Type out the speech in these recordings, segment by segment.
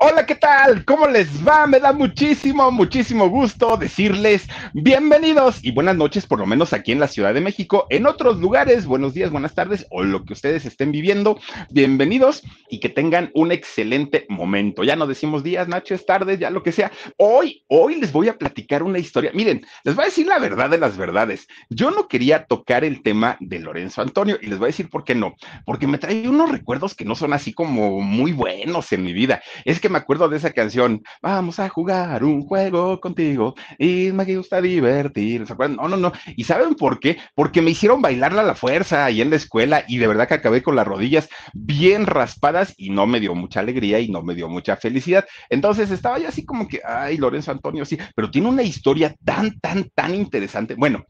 Hola, ¿qué tal? ¿Cómo les va? Me da muchísimo, muchísimo gusto decirles bienvenidos y buenas noches, por lo menos aquí en la Ciudad de México. En otros lugares, buenos días, buenas tardes o lo que ustedes estén viviendo, bienvenidos y que tengan un excelente momento. Ya no decimos días, noches, tardes, ya lo que sea. Hoy, hoy les voy a platicar una historia. Miren, les voy a decir la verdad de las verdades. Yo no quería tocar el tema de Lorenzo Antonio y les voy a decir por qué no. Porque me trae unos recuerdos que no son así como muy buenos en mi vida. Es que me acuerdo de esa canción, vamos a jugar un juego contigo y me gusta divertir. No, no, no. ¿Y saben por qué? Porque me hicieron bailarla a la fuerza ahí en la escuela y de verdad que acabé con las rodillas bien raspadas y no me dio mucha alegría y no me dio mucha felicidad. Entonces estaba ya así como que, ay, Lorenzo Antonio, sí, pero tiene una historia tan, tan, tan interesante. Bueno,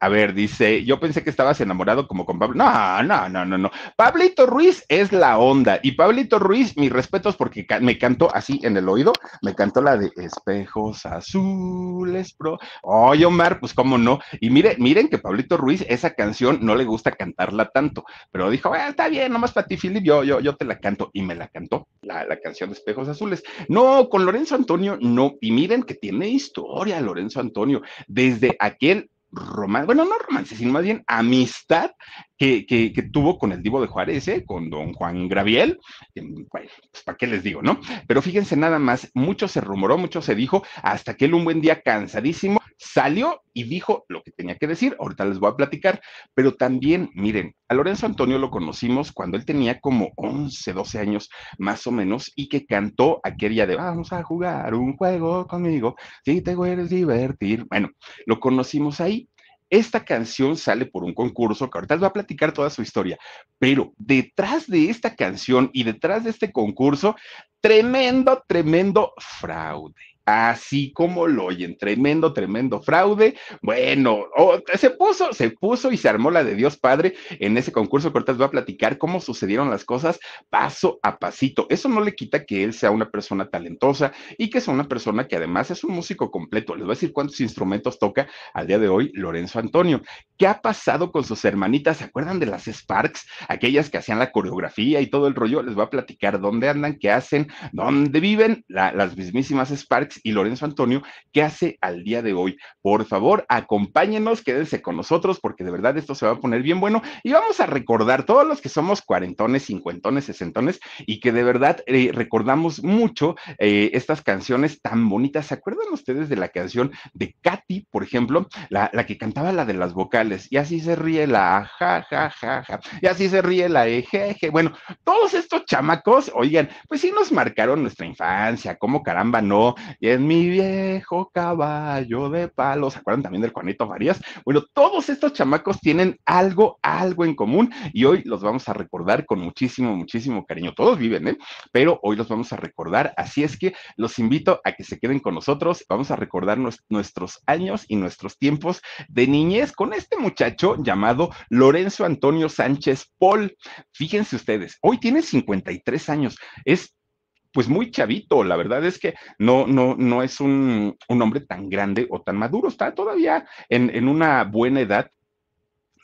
a ver, dice, yo pensé que estabas enamorado como con Pablo. No, no, no, no, no. Pablito Ruiz es la onda. Y Pablito Ruiz, mis respetos porque me cantó así en el oído, me cantó la de espejos azules, pro. Oye, Omar, pues cómo no. Y mire, miren que Pablito Ruiz, esa canción no le gusta cantarla tanto, pero dijo, bueno, está bien, nomás para ti, Philip, yo, yo, yo te la canto. Y me la cantó, la, la canción de espejos azules. No, con Lorenzo Antonio, no. Y miren que tiene historia Lorenzo Antonio. Desde aquel romance, bueno, no romance, sino más bien amistad que, que, tuvo con el Divo de Juárez, ¿eh? con don Juan Graviel, bueno, pues para qué les digo, ¿no? Pero fíjense nada más, mucho se rumoró, mucho se dijo, hasta que él un buen día cansadísimo salió y dijo lo que tenía que decir, ahorita les voy a platicar, pero también, miren, a Lorenzo Antonio lo conocimos cuando él tenía como 11, 12 años más o menos y que cantó aquella de vamos a jugar un juego conmigo, si te quieres divertir. Bueno, lo conocimos ahí esta canción sale por un concurso que ahorita les voy a platicar toda su historia, pero detrás de esta canción y detrás de este concurso, tremendo, tremendo fraude así como lo oyen, tremendo, tremendo fraude. Bueno, se puso, se puso y se armó la de Dios Padre en ese concurso que ahorita voy a platicar cómo sucedieron las cosas paso a pasito. Eso no le quita que él sea una persona talentosa y que sea una persona que además es un músico completo. Les voy a decir cuántos instrumentos toca al día de hoy Lorenzo Antonio. ¿Qué ha pasado con sus hermanitas? ¿Se acuerdan de las Sparks? Aquellas que hacían la coreografía y todo el rollo. Les voy a platicar dónde andan, qué hacen, dónde viven las mismísimas Sparks y Lorenzo Antonio, ¿qué hace al día de hoy? Por favor, acompáñenos, quédense con nosotros porque de verdad esto se va a poner bien bueno y vamos a recordar todos los que somos cuarentones, cincuentones, sesentones y que de verdad eh, recordamos mucho eh, estas canciones tan bonitas. ¿Se acuerdan ustedes de la canción de Katy, por ejemplo? La, la, que cantaba la de las vocales y así se ríe la ja, ja, ja, ja, y así se ríe la eje, Bueno, todos estos chamacos, oigan, pues sí nos marcaron nuestra infancia, como caramba no, y en mi viejo caballo de palo, ¿se acuerdan también del Juanito Farías? Bueno, todos estos chamacos tienen algo, algo en común y hoy los vamos a recordar con muchísimo, muchísimo cariño. Todos viven, ¿eh? Pero hoy los vamos a recordar, así es que los invito a que se queden con nosotros, vamos a recordar nuestros años y nuestros tiempos de niñez con este muchacho llamado Lorenzo Antonio Sánchez Paul. Fíjense ustedes, hoy tiene 53 años, es pues muy chavito, la verdad es que no, no, no es un, hombre tan grande o tan maduro, está todavía en, en una buena edad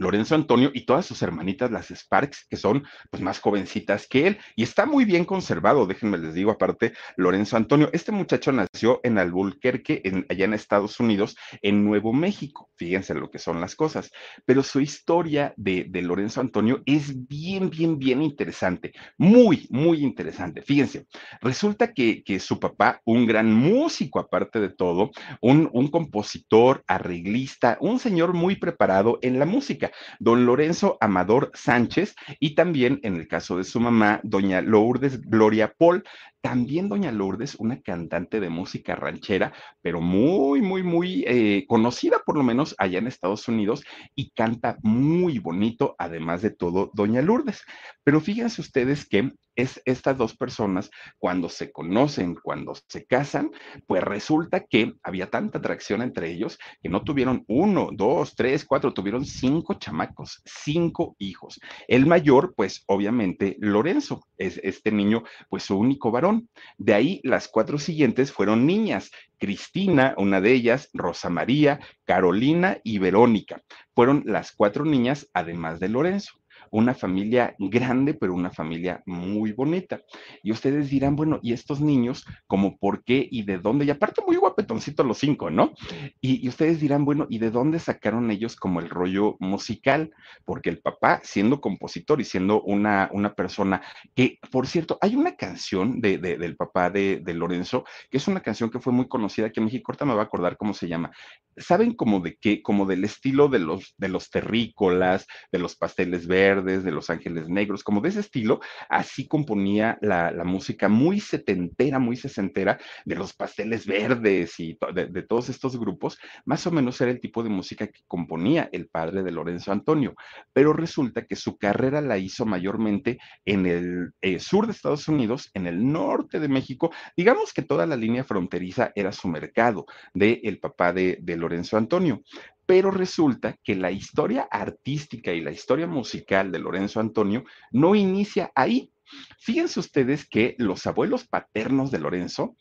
Lorenzo Antonio y todas sus hermanitas, las Sparks, que son pues más jovencitas que él. Y está muy bien conservado, déjenme les digo, aparte, Lorenzo Antonio. Este muchacho nació en Albuquerque, en, allá en Estados Unidos, en Nuevo México. Fíjense lo que son las cosas. Pero su historia de, Lorenzo Antonio es bien, bien, bien interesante. Muy, muy interesante. Fíjense, resulta que, que su papá, un gran músico aparte de todo, un compositor, arreglista, un señor muy preparado en la música don Lorenzo Amador Sánchez y también en el caso de su mamá, doña Lourdes Gloria Paul. También doña Lourdes, una cantante de música ranchera, pero muy, muy, muy eh, conocida por lo menos allá en Estados Unidos y canta muy bonito, además de todo, doña Lourdes. Pero fíjense ustedes que es estas dos personas, cuando se conocen, cuando se casan, pues resulta que había tanta atracción entre ellos que no tuvieron uno, dos, tres, cuatro, tuvieron cinco chamacos, cinco hijos. El mayor, pues obviamente Lorenzo, es este niño, pues su único varón. De ahí las cuatro siguientes fueron niñas, Cristina, una de ellas, Rosa María, Carolina y Verónica. Fueron las cuatro niñas, además de Lorenzo una familia grande, pero una familia muy bonita. Y ustedes dirán, bueno, ¿y estos niños, como por qué y de dónde? Y aparte muy guapetoncitos los cinco, ¿no? Y, ustedes dirán, bueno, ¿y de dónde sacaron ellos como el rollo musical? Porque el papá, siendo compositor y siendo una, una persona que, por cierto, hay una canción de, de, del papá de, de, Lorenzo, que es una canción que fue muy conocida aquí en México, ahorita me va a acordar cómo se llama. ¿Saben como de qué? Como del estilo de los, de los terrícolas, de los pasteles verdes, de Los Ángeles Negros, como de ese estilo, así componía la, música muy setentera, muy sesentera, de los pasteles verdes y de, de, todos estos grupos, más o menos era el tipo de música que componía el padre de Lorenzo Antonio, pero resulta que su carrera la hizo mayormente en el eh, sur de Estados Unidos, en el norte de México, digamos que toda la línea fronteriza era su mercado del el papá de, de Lorenzo Antonio, pero resulta que la historia artística y la historia musical de Lorenzo Antonio no inicia ahí. Fíjense ustedes que los abuelos paternos de Lorenzo,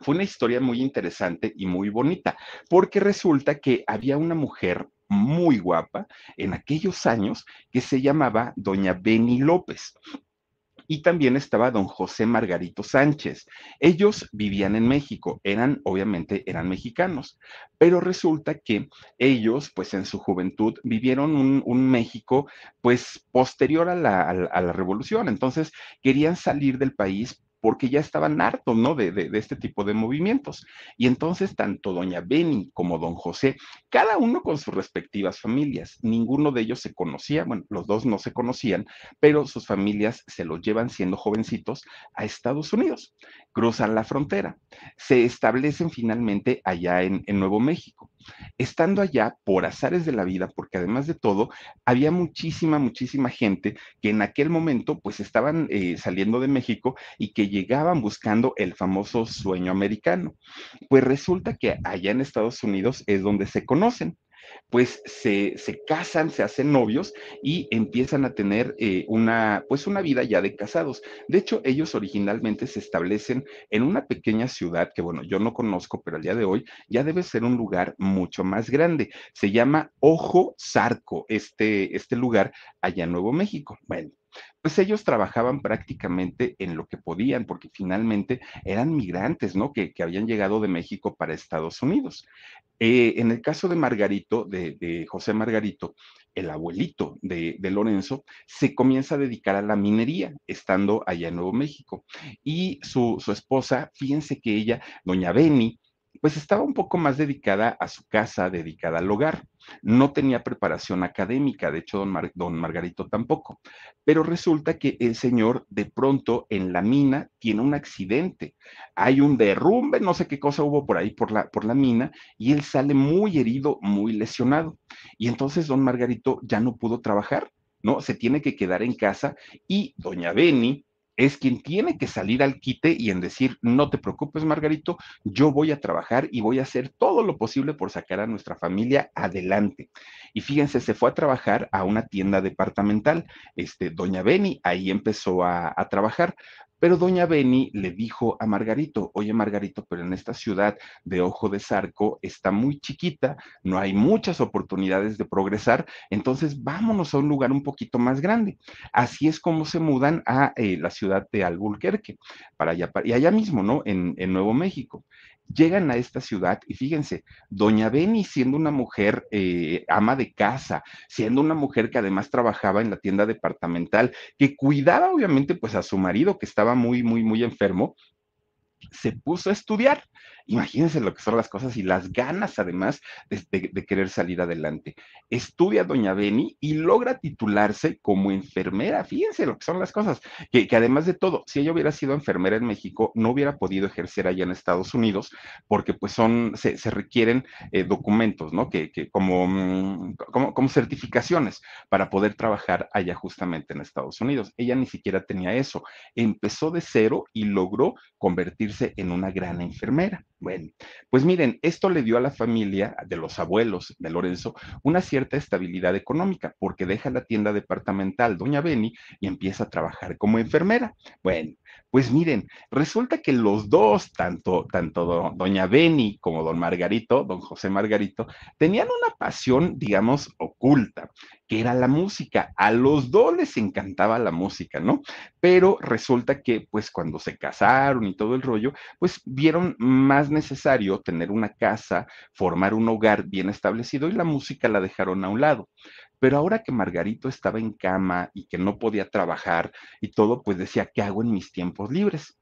fue una historia muy interesante y muy bonita, porque resulta que había una mujer muy guapa en aquellos años que se llamaba doña Beni López y también estaba don José Margarito Sánchez. Ellos vivían en México, eran, obviamente, eran mexicanos, pero resulta que ellos, pues en su juventud, vivieron un, México, pues posterior a la, a la revolución, entonces querían salir del país porque ya estaban hartos, ¿no? De, de, este tipo de movimientos. Y entonces, tanto doña Beni como don José, cada uno con sus respectivas familias, ninguno de ellos se conocía, bueno, los dos no se conocían, pero sus familias se los llevan siendo jovencitos a Estados Unidos, cruzan la frontera, se establecen finalmente allá en, Nuevo México. Estando allá, por azares de la vida, porque además de todo, había muchísima, muchísima gente que en aquel momento, pues estaban eh, saliendo de México y que llegaban buscando el famoso sueño americano. Pues resulta que allá en Estados Unidos es donde se conocen pues se, se, casan, se hacen novios y empiezan a tener eh, una, pues una vida ya de casados. De hecho, ellos originalmente se establecen en una pequeña ciudad que, bueno, yo no conozco, pero al día de hoy ya debe ser un lugar mucho más grande. Se llama Ojo Zarco, este, este lugar allá en Nuevo México. Bueno, pues ellos trabajaban prácticamente en lo que podían, porque finalmente eran migrantes, ¿no? Que, que habían llegado de México para Estados Unidos. Eh, en el caso de Margarito, de, de José Margarito, el abuelito de, de, Lorenzo, se comienza a dedicar a la minería, estando allá en Nuevo México. Y su, su esposa, fíjense que ella, doña Beni, pues estaba un poco más dedicada a su casa, dedicada al hogar. No tenía preparación académica, de hecho, don, don, Margarito tampoco. Pero resulta que el señor de pronto en la mina tiene un accidente. Hay un derrumbe, no sé qué cosa hubo por ahí por la, por la mina, y él sale muy herido, muy lesionado. Y entonces don Margarito ya no pudo trabajar, ¿no? Se tiene que quedar en casa y doña Beni, es quien tiene que salir al quite y en decir, no te preocupes, Margarito, yo voy a trabajar y voy a hacer todo lo posible por sacar a nuestra familia adelante. Y fíjense, se fue a trabajar a una tienda departamental, este, doña Beni, ahí empezó a, a trabajar, Pero doña Beni le dijo a Margarito, oye Margarito, pero en esta ciudad de Ojo de Zarco está muy chiquita, no hay muchas oportunidades de progresar, entonces vámonos a un lugar un poquito más grande. Así es como se mudan a eh, la ciudad de Albuquerque, para allá, y allá mismo, ¿no? En Nuevo México llegan a esta ciudad y fíjense, doña Beni siendo una mujer eh, ama de casa, siendo una mujer que además trabajaba en la tienda departamental, que cuidaba obviamente pues a su marido que estaba muy, muy, muy enfermo, se puso a estudiar Imagínense lo que son las cosas y las ganas además de, querer salir adelante. Estudia Doña Beni y logra titularse como enfermera. Fíjense lo que son las cosas. Que, además de todo, si ella hubiera sido enfermera en México, no hubiera podido ejercer allá en Estados Unidos porque pues son, se, requieren eh, documentos, ¿no? Que, como, mm, como, como certificaciones para poder trabajar allá justamente en Estados Unidos. Ella ni siquiera tenía eso. Empezó de cero y logró convertirse en una gran enfermera. Bueno, pues miren, esto le dio a la familia de los abuelos de Lorenzo una cierta estabilidad económica, porque deja la tienda departamental Doña Beni y empieza a trabajar como enfermera. Bueno, pues miren, resulta que los dos, tanto, tanto Doña Beni como Don Margarito, Don José Margarito, tenían una pasión, digamos, oculta que era la música. A los dos les encantaba la música, ¿no? Pero resulta que, pues, cuando se casaron y todo el rollo, pues vieron más necesario tener una casa, formar un hogar bien establecido y la música la dejaron a un lado. Pero ahora que Margarito estaba en cama y que no podía trabajar y todo, pues decía, ¿qué hago en mis tiempos libres?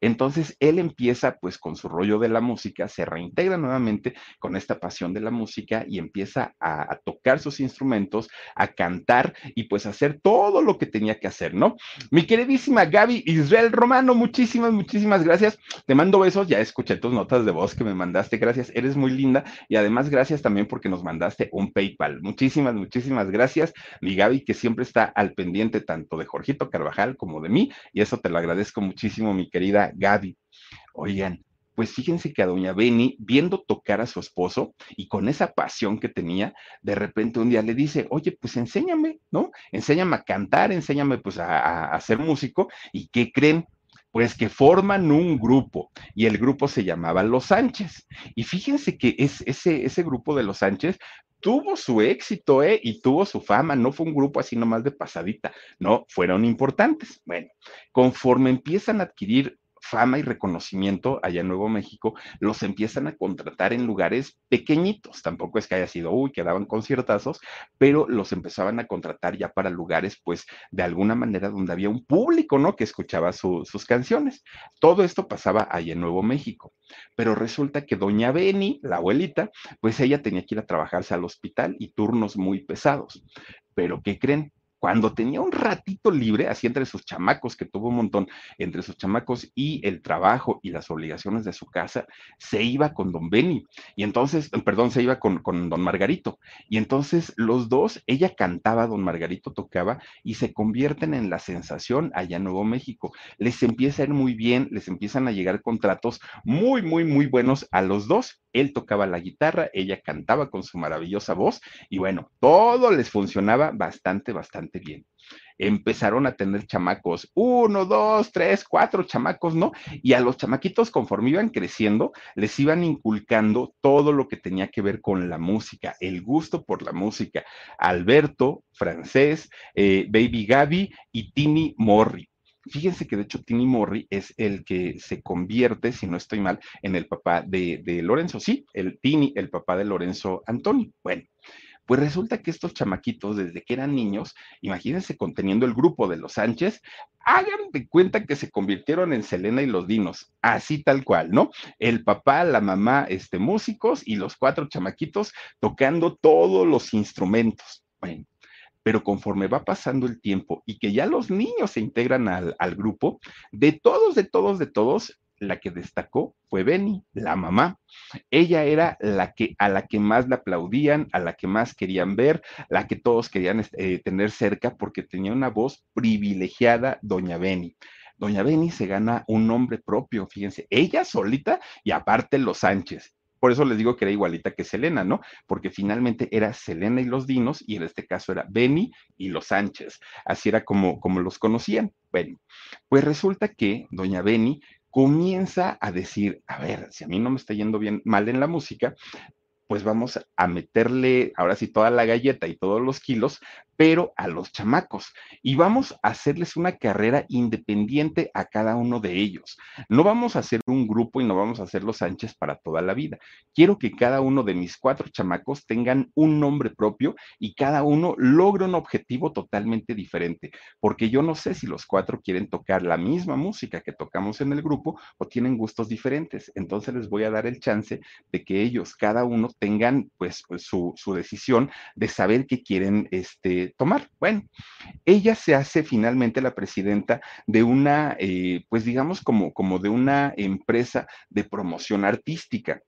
Entonces él empieza pues con su rollo de la música, se reintegra nuevamente con esta pasión de la música y empieza a, tocar sus instrumentos, a cantar y pues hacer todo lo que tenía que hacer, ¿no? Mi queridísima Gaby Israel Romano, muchísimas, muchísimas gracias. Te mando besos, ya escuché tus notas de voz que me mandaste, gracias, eres muy linda y además gracias también porque nos mandaste un PayPal. Muchísimas, muchísimas gracias, mi Gaby, que siempre está al pendiente tanto de Jorgito Carvajal como de mí y eso te lo agradezco muchísimo, mi querida Gaby. Oigan, pues fíjense que a doña Beni, viendo tocar a su esposo y con esa pasión que tenía, de repente un día le dice, oye, pues enséñame, ¿no? Enséñame a cantar, enséñame pues a, a, ser músico. ¿Y qué creen? Pues que forman un grupo y el grupo se llamaba Los Sánchez. Y fíjense que es, ese, ese grupo de Los Sánchez tuvo su éxito, ¿eh? Y tuvo su fama, no fue un grupo así nomás de pasadita, no, fueron importantes. Bueno, conforme empiezan a adquirir fama y reconocimiento allá en Nuevo México, los empiezan a contratar en lugares pequeñitos. Tampoco es que haya sido, uy, que daban conciertazos, pero los empezaban a contratar ya para lugares, pues, de alguna manera donde había un público, ¿no? Que escuchaba sus canciones. Todo esto pasaba allá en Nuevo México. Pero resulta que doña Beni, la abuelita, pues ella tenía que ir a trabajarse al hospital y turnos muy pesados. Pero, ¿qué creen? Cuando tenía un ratito libre, así entre sus chamacos, que tuvo un montón, entre sus chamacos y el trabajo y las obligaciones de su casa, se iba con don Benny. Y entonces, perdón, se iba con, con don Margarito. Y entonces los dos, ella cantaba, don Margarito tocaba y se convierten en la sensación allá en Nuevo México. Les empieza a ir muy bien, les empiezan a llegar contratos muy, muy, muy buenos a los dos. Él tocaba la guitarra, ella cantaba con su maravillosa voz y bueno, todo les funcionaba bastante, bastante bien. Empezaron a tener chamacos, uno, dos, tres, cuatro chamacos, ¿no? Y a los chamaquitos, conforme iban creciendo, les iban inculcando todo lo que tenía que ver con la música, el gusto por la música. Alberto, francés, eh, Baby Gaby y Tini Morri. Fíjense que de hecho Tini Morri es el que se convierte, si no estoy mal, en el papá de, de Lorenzo. Sí, el Tini, el papá de Lorenzo Antonio. Bueno, pues resulta que estos chamaquitos, desde que eran niños, imagínense conteniendo el grupo de los Sánchez, hagan de cuenta que se convirtieron en Selena y los Dinos, así tal cual, ¿no? El papá, la mamá, este, músicos y los cuatro chamaquitos tocando todos los instrumentos. Bueno, pero conforme va pasando el tiempo y que ya los niños se integran al, al grupo, de todos, de todos, de todos, la que destacó fue Benny, la mamá. Ella era la que a la que más la aplaudían, a la que más querían ver, la que todos querían eh, tener cerca porque tenía una voz privilegiada, doña Benny. Doña Benny se gana un nombre propio, fíjense, ella solita y aparte los Sánchez. Por eso les digo que era igualita que Selena, ¿no? Porque finalmente era Selena y los Dinos, y en este caso era Benny y los Sánchez. Así era como, como los conocían. Bueno, pues resulta que doña Benny comienza a decir, a ver, si a mí no me está yendo bien mal en la música, pues vamos a meterle ahora sí toda la galleta y todos los kilos pero a los chamacos. Y vamos a hacerles una carrera independiente a cada uno de ellos. No vamos a hacer un grupo y no vamos a hacer los Sánchez para toda la vida. Quiero que cada uno de mis cuatro chamacos tengan un nombre propio y cada uno logre un objetivo totalmente diferente, porque yo no sé si los cuatro quieren tocar la misma música que tocamos en el grupo o tienen gustos diferentes. Entonces les voy a dar el chance de que ellos, cada uno, tengan pues su, su decisión de saber qué quieren este, tomar. Bueno, ella se hace finalmente la presidenta de una, eh, pues digamos como, como de una empresa de promoción artística.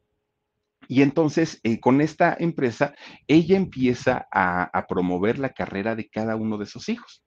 Y entonces, eh, con esta empresa, ella empieza a, a, promover la carrera de cada uno de sus hijos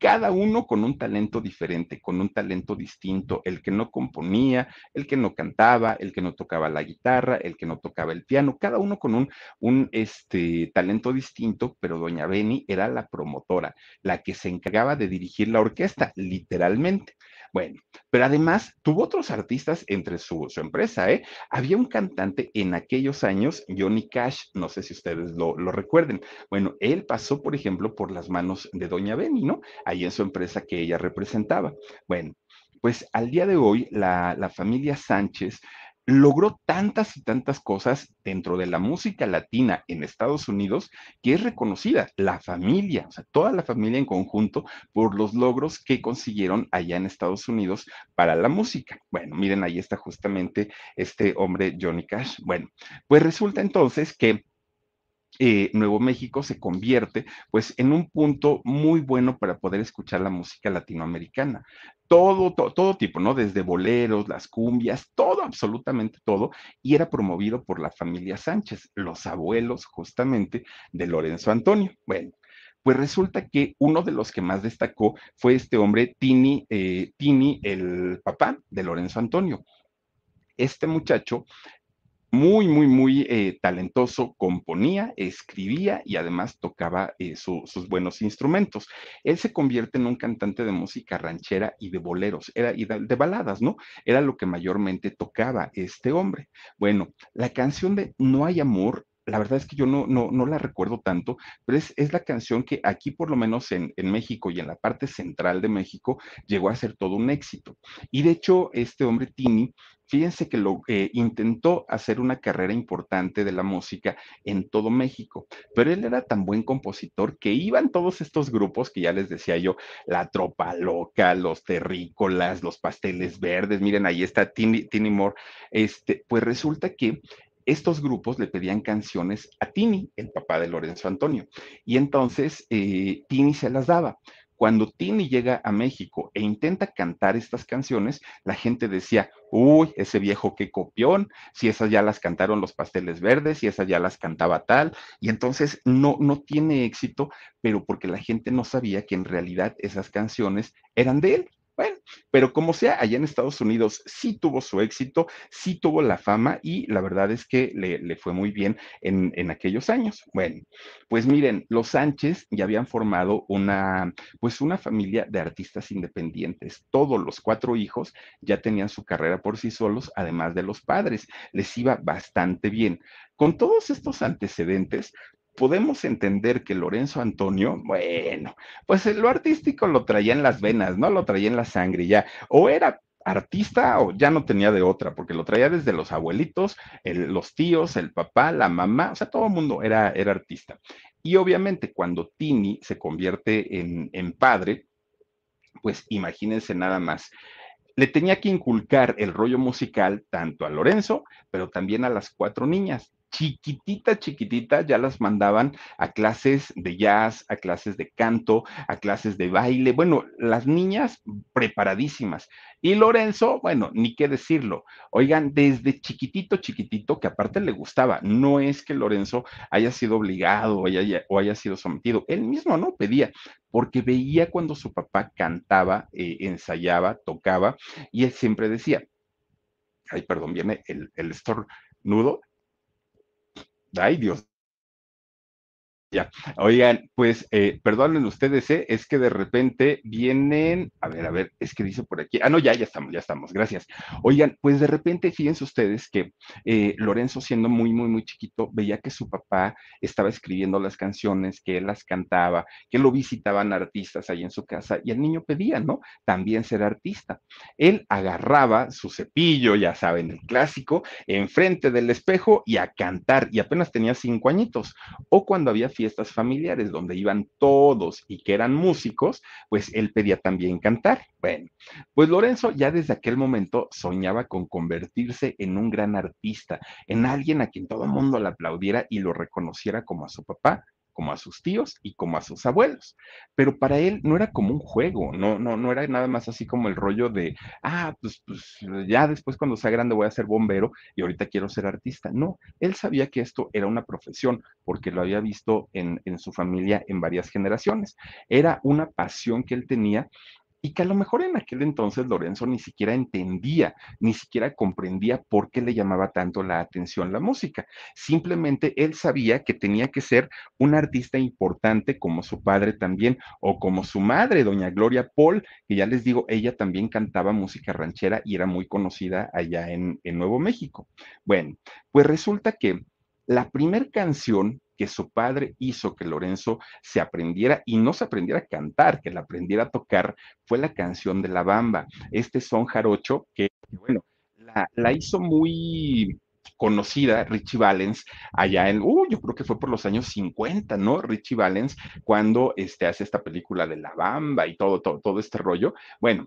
cada uno con un talento diferente, con un talento distinto, el que no componía, el que no cantaba, el que no tocaba la guitarra, el que no tocaba el piano, cada uno con un, este, talento distinto, pero doña Beni era la promotora, la que se encargaba de dirigir la orquesta, literalmente. Bueno, pero además tuvo otros artistas entre su, su empresa, ¿eh? Había un cantante en aquellos años, Johnny Cash, no sé si ustedes lo, lo recuerden. Bueno, él pasó, por ejemplo, por las manos de Doña Beni, ¿no? Ahí en su empresa que ella representaba. Bueno, pues al día de hoy, la, la familia Sánchez logró tantas y tantas cosas dentro de la música latina en Estados Unidos que es reconocida la familia, o sea, toda la familia en conjunto por los logros que consiguieron allá en Estados Unidos para la música. Bueno, miren, ahí está justamente este hombre Johnny Cash. Bueno, pues resulta entonces que eh, Nuevo México se convierte pues en un punto muy bueno para poder escuchar la música latinoamericana. Todo, todo, todo, tipo, ¿no? Desde boleros, las cumbias, todo, absolutamente todo, y era promovido por la familia Sánchez, los abuelos justamente de Lorenzo Antonio. Bueno, pues resulta que uno de los que más destacó fue este hombre, Tini, eh, Tini, el papá de Lorenzo Antonio. Este muchacho muy, muy, muy eh, talentoso, componía, escribía y además tocaba eh, su, sus buenos instrumentos. Él se convierte en un cantante de música ranchera y de boleros, era, y de, baladas, ¿no? Era lo que mayormente tocaba este hombre. Bueno, la canción de No hay amor la verdad es que yo no, no, no la recuerdo tanto, pero es, es, la canción que aquí, por lo menos en, en, México y en la parte central de México, llegó a ser todo un éxito. Y de hecho, este hombre, Tini, fíjense que lo eh, intentó hacer una carrera importante de la música en todo México, pero él era tan buen compositor que iban todos estos grupos que ya les decía yo, la Tropa Loca, los Terrícolas, los Pasteles Verdes, miren, ahí está Tini, Tini Moore, este, pues resulta que estos grupos le pedían canciones a Tini, el papá de Lorenzo Antonio, y entonces eh, Tini se las daba. Cuando Tini llega a México e intenta cantar estas canciones, la gente decía, uy, ese viejo qué copión, si esas ya las cantaron los pasteles verdes, si esas ya las cantaba tal, y entonces no, no tiene éxito, pero porque la gente no sabía que en realidad esas canciones eran de él. Bueno, pero como sea, allá en Estados Unidos sí tuvo su éxito, sí tuvo la fama y la verdad es que le, le fue muy bien en, en, aquellos años. Bueno, pues miren, los Sánchez ya habían formado una, pues una familia de artistas independientes. Todos los cuatro hijos ya tenían su carrera por sí solos, además de los padres. Les iba bastante bien. Con todos estos antecedentes, podemos entender que Lorenzo Antonio, bueno, pues lo artístico lo traía en las venas, ¿no? Lo traía en la sangre ya. O era artista o ya no tenía de otra, porque lo traía desde los abuelitos, el, los tíos, el papá, la mamá, o sea, todo el mundo era, era artista. Y obviamente cuando Tini se convierte en, en padre, pues imagínense nada más le tenía que inculcar el rollo musical tanto a Lorenzo, pero también a las cuatro niñas chiquitita, chiquitita, ya las mandaban a clases de jazz, a clases de canto, a clases de baile. Bueno, las niñas preparadísimas. Y Lorenzo, bueno, ni qué decirlo. Oigan, desde chiquitito, chiquitito, que aparte le gustaba, no es que Lorenzo haya sido obligado o haya, o haya sido sometido, él mismo no pedía, porque veía cuando su papá cantaba, eh, ensayaba, tocaba, y él siempre decía, ay, perdón, viene el, el estornudo, ay Dios ya, oigan, pues eh, perdonen ustedes, ¿eh? es que de repente vienen, a ver, a ver, es que dice por aquí, ah, no, ya, ya estamos, ya estamos, gracias. Oigan, pues de repente fíjense ustedes que eh, Lorenzo siendo muy, muy, muy chiquito, veía que su papá estaba escribiendo las canciones, que él las cantaba, que lo visitaban artistas ahí en su casa y el niño pedía, ¿no? También ser artista. Él agarraba su cepillo, ya saben, el clásico, enfrente del espejo y a cantar, y apenas tenía cinco añitos, o cuando había fiestas familiares donde iban todos y que eran músicos, pues él pedía también cantar. Bueno, pues Lorenzo ya desde aquel momento soñaba con convertirse en un gran artista, en alguien a quien todo el mundo le aplaudiera y lo reconociera como a su papá como a sus tíos y como a sus abuelos. Pero para él no era como un juego, no, no, no era nada más así como el rollo de, ah, pues, pues ya después cuando sea grande voy a ser bombero y ahorita quiero ser artista. No, él sabía que esto era una profesión porque lo había visto en, en su familia en varias generaciones. Era una pasión que él tenía y que a lo mejor en aquel entonces Lorenzo ni siquiera entendía, ni siquiera comprendía por qué le llamaba tanto la atención la música. Simplemente él sabía que tenía que ser un artista importante como su padre también, o como su madre, doña Gloria Paul, que ya les digo, ella también cantaba música ranchera y era muy conocida allá en, Nuevo México. Bueno, pues resulta que la primera canción que su padre hizo que Lorenzo se aprendiera y no se aprendiera a cantar, que la aprendiera a tocar, fue la canción de la bamba. Este son jarocho que, bueno, la, hizo muy conocida, Richie Valens, allá en, uh, yo creo que fue por los años 50, ¿no? Richie Valens, cuando este, hace esta película de La Bamba y todo, todo, todo este rollo. Bueno,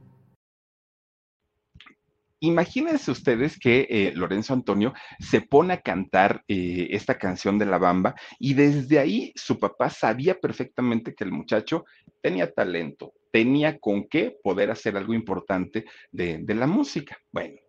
Imagínense ustedes que eh, Lorenzo Antonio se pone a cantar eh, esta canción de la bamba y desde ahí su papá sabía perfectamente que el muchacho tenía talento, tenía con qué poder hacer algo importante de, de la música. Bueno,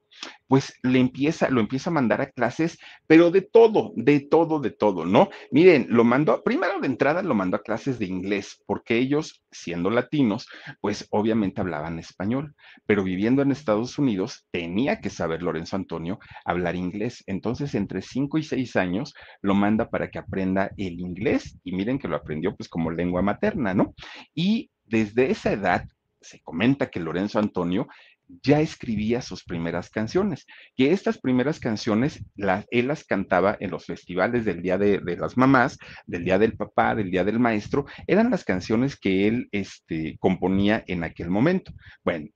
pues le empieza, lo empieza a mandar a clases, pero de todo, de todo, de todo, ¿no? Miren, lo mandó, primero de entrada lo mandó a clases de inglés, porque ellos, siendo latinos, pues obviamente hablaban español, pero viviendo en Estados Unidos, tenía que saber Lorenzo Antonio hablar inglés. Entonces, entre cinco y seis años, lo manda para que aprenda el inglés, y miren que lo aprendió pues como lengua materna, ¿no? Y desde esa edad, se comenta que Lorenzo Antonio ya escribía sus primeras canciones, que estas primeras canciones las, él las cantaba en los festivales del Día de, las Mamás, del Día del Papá, del Día del Maestro, eran las canciones que él este, componía en aquel momento. Bueno,